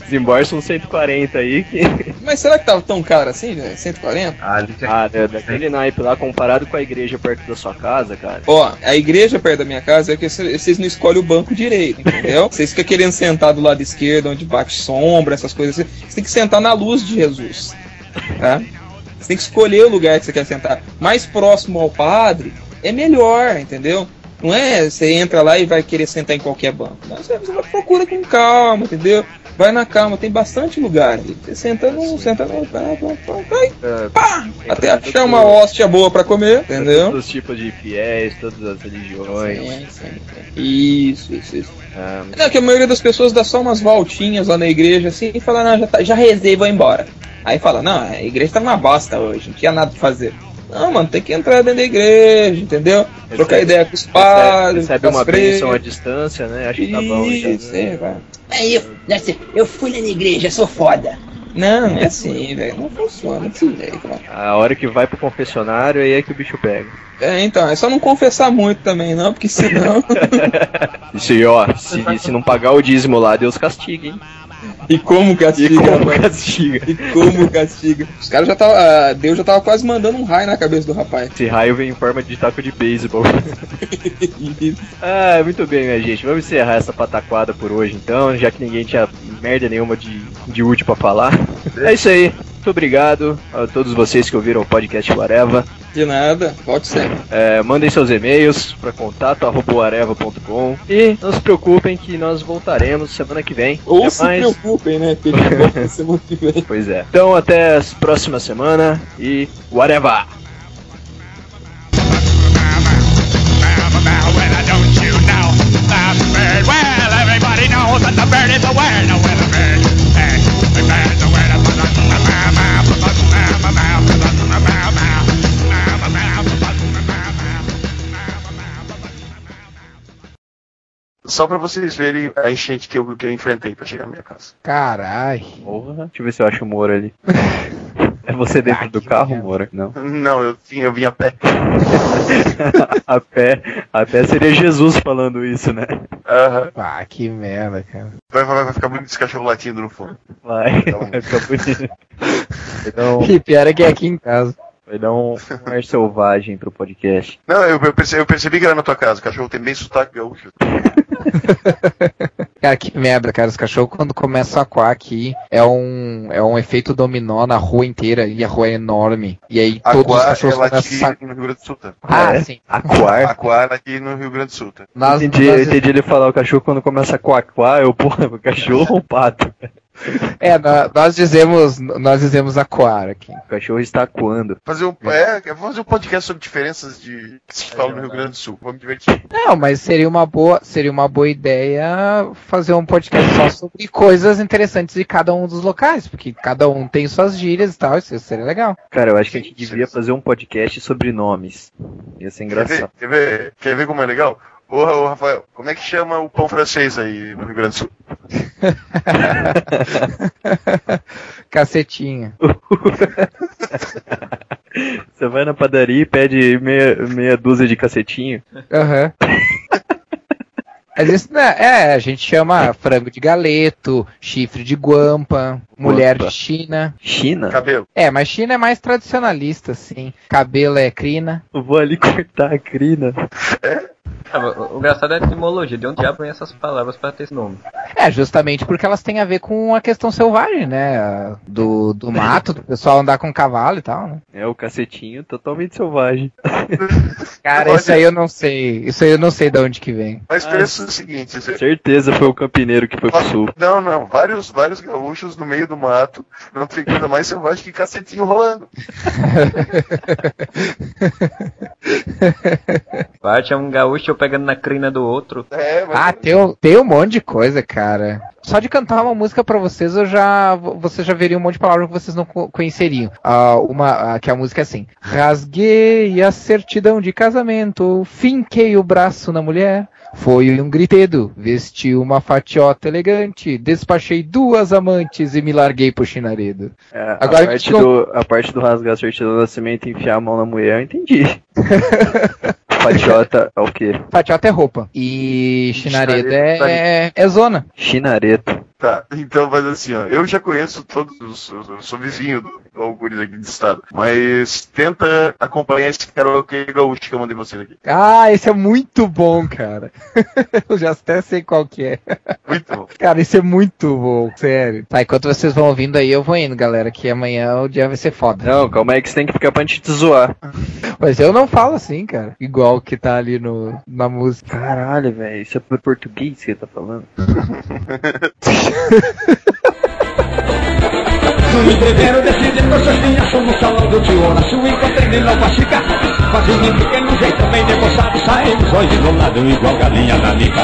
Desembolsa uns 140 aí que. Mas será que tava tão caro assim, velho? 140? Ah, ali Ah, da- daquele naipe lá comparado com a igreja perto da sua casa, cara. Ó, a igreja perto da minha casa é que cê- vocês não escolhem o banco direito, entendeu? <laughs> Vocês ficam querendo sentar do lado esquerdo, onde bate sombra, essas coisas assim. Você tem que sentar na luz de Jesus, tá? Você tem que escolher o lugar que você quer sentar. Mais próximo ao padre é melhor, entendeu? Não é você entra lá e vai querer sentar em qualquer banco. Não, você procura com calma, entendeu? Vai na calma, tem bastante lugar. Você senta no. Senta no. Pá, pá, pá, É, pá, até achar uma hóstia boa pra comer, entendeu? Todos os tipos de fiéis, todas as religiões. Sim, sim, sim. Isso, isso, isso. Ah, Não, que a maioria das pessoas dá só umas voltinhas lá na igreja assim e fala, não, já, tá, já rezei, vou embora. Aí fala, não, a igreja tá uma bosta hoje, não tinha nada pra fazer. Não, mano, tem que entrar dentro da igreja, entendeu? Trocar ideia com os padres, recebe com as uma freiras. bênção à distância, né? Acho que tá bom. já. Isso, é, vai. Aí eu, nossa, eu fui lá na igreja, sou foda. Não, não é assim, velho. Não funciona desse jeito, mano. A hora que vai pro confessionário, aí é que o bicho pega. É, então, é só não confessar muito também, não, porque senão. <laughs> Se, ó, se, se não pagar o dízimo lá, Deus castiga, hein? E como E castiga, como rapaz? castiga? E como <laughs> castiga? Os caras já tava. ah, Deus já tava quase mandando um raio na cabeça do rapaz. Esse raio vem em forma de taco de beisebol. <laughs> ah, muito bem, minha gente. Vamos encerrar essa pataquada por hoje, então, já que ninguém tinha merda nenhuma de, de útil pra falar. É isso aí. Muito obrigado a todos vocês que ouviram o podcast Areva. De nada, volte sempre. É, mandem seus e-mails para contato.areva.com e não se preocupem que nós voltaremos semana que vem. Ou Até se mais. preocupem, né? Que a semana que vem. <laughs> Pois é. Então até a próxima semana e whatever! Só pra vocês verem a enchente que eu, que eu enfrentei pra chegar na minha casa. Carai. Porra. Deixa eu ver se eu acho o Moro ali. <laughs> É você dentro Ah, do carro, merda. Mora? Não. Não, eu, sim, eu vim a pé. <laughs> a pé, a pé seria Jesus falando isso, né? Aham. Ah, que merda, cara. Vai, vai, vai ficar bonito esse cachorro latindo no fundo. Vai, Então- vai ficar bonito. Um, <laughs> E pior é que é aqui em casa. vai dar um ar selvagem pro podcast. Não, eu, eu percebi, eu percebi que era na tua casa. O cachorro tem bem sotaque gaúcho. <laughs> Cara, que merda, cara. Os cachorros quando começam a coar aqui é um, é um efeito dominó na rua inteira e a rua é enorme. E aí todos os Aquar é cachorros começam latir a... no Rio Grande do Sul. Tá? Ah, É? sim. Aquar? Aquar aqui no Rio Grande do Sul. Tá? Nós, entendi, eu entendi ele falar o cachorro quando começa a coaquar, eu, porra, <laughs> o cachorro ou pato? É, nó- nós dizemos, nós dizemos acuar aqui. O cachorro está coando. Fazer um, é, vamos fazer um podcast sobre diferenças de que se fala no Rio Grande do Sul. Vamos divertir. Não, mas seria uma boa, seria uma boa ideia fazer um podcast só sobre coisas interessantes de cada um dos locais, porque cada um tem suas gírias e tal, isso seria legal. Cara, eu acho que a gente devia fazer um podcast sobre nomes. Ia ser Quer engraçado. ver, quer, ver, quer ver como é legal? Ô, ô, Rafael, como é que chama o pão francês aí no Rio Grande do Sul? <laughs> Cacetinha. <laughs> Você vai na padaria e pede meia, meia dúzia de cacetinho. Aham. <laughs> Mas isso não é, é, a gente chama frango de galeto, chifre de guampa, mulher de China. China? Cabelo. É, mas China é mais tradicionalista, assim. Cabelo é crina. Eu vou ali cortar a crina. Ah, o, o engraçado é a etimologia, de onde diabo vem essas palavras pra ter esse nome? É, justamente porque elas têm a ver com a questão selvagem, né? Do, do mato, do pessoal andar com cavalo e tal, né? É o cacetinho totalmente selvagem. <laughs> Cara, isso aí eu não sei. Isso aí eu não sei de onde que vem. Mas Ah, pensa o seguinte, você- Certeza foi o campineiro que foi pro sul. Não, não, vários, vários gaúchos no meio do mato, não tem coisa mais selvagem que cacetinho rolando. <laughs> Parte é um gaúcho pegando na crina do outro. É, mas Ah, tem, um- tem um monte de coisa, cara. Só de cantar uma música pra vocês, eu já, você já veria um monte de palavras que vocês não co- conheceriam. Ah, uma, ah, que a música é assim: Rasguei a certidão de casamento, finquei o braço na mulher. Foi um gritedo, vesti uma fatiota elegante, despachei duas amantes e me larguei pro chinaredo. É, Agora a, parte que eu- do, a parte do rasgar a certidão do nascimento e enfiar a mão na mulher, eu entendi. <laughs> Fatiota é o quê? Fatiota é roupa. E chinaredo Chinaredo tá é, é zona. Chinareto. Tá, então faz assim, ó. Eu já conheço todos os. Eu sou vizinho do Algures aqui do estado. Mas tenta acompanhar esse karaokê gaúcho que eu mandei vocês aqui. Ah, esse é muito bom, cara. <laughs> eu já até sei qual que é. Muito bom. Cara, isso é muito bom, sério. Tá, enquanto vocês vão ouvindo aí, eu vou indo, galera, que amanhã o dia vai ser foda. Não, calma aí que você tem que ficar pra gente te zoar. Mas eu não falo assim, cara. Igual que tá ali no, na música. Caralho, velho, isso é português que você tá falando? No entrevero decide cosas minhas Somos salão do tio Horácio Encontrei Nilo Pachica Fazendo um pequeno jeito bem negociado Saímos hoje enrolado igual galinha na mica.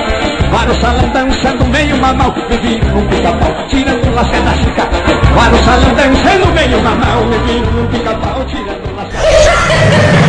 Lá no salão dançando meio mamão Bebindo num pica-pau Tirando lasca da chica. No salão dançando meio mamão Bebindo num pica-pau Tirando lasca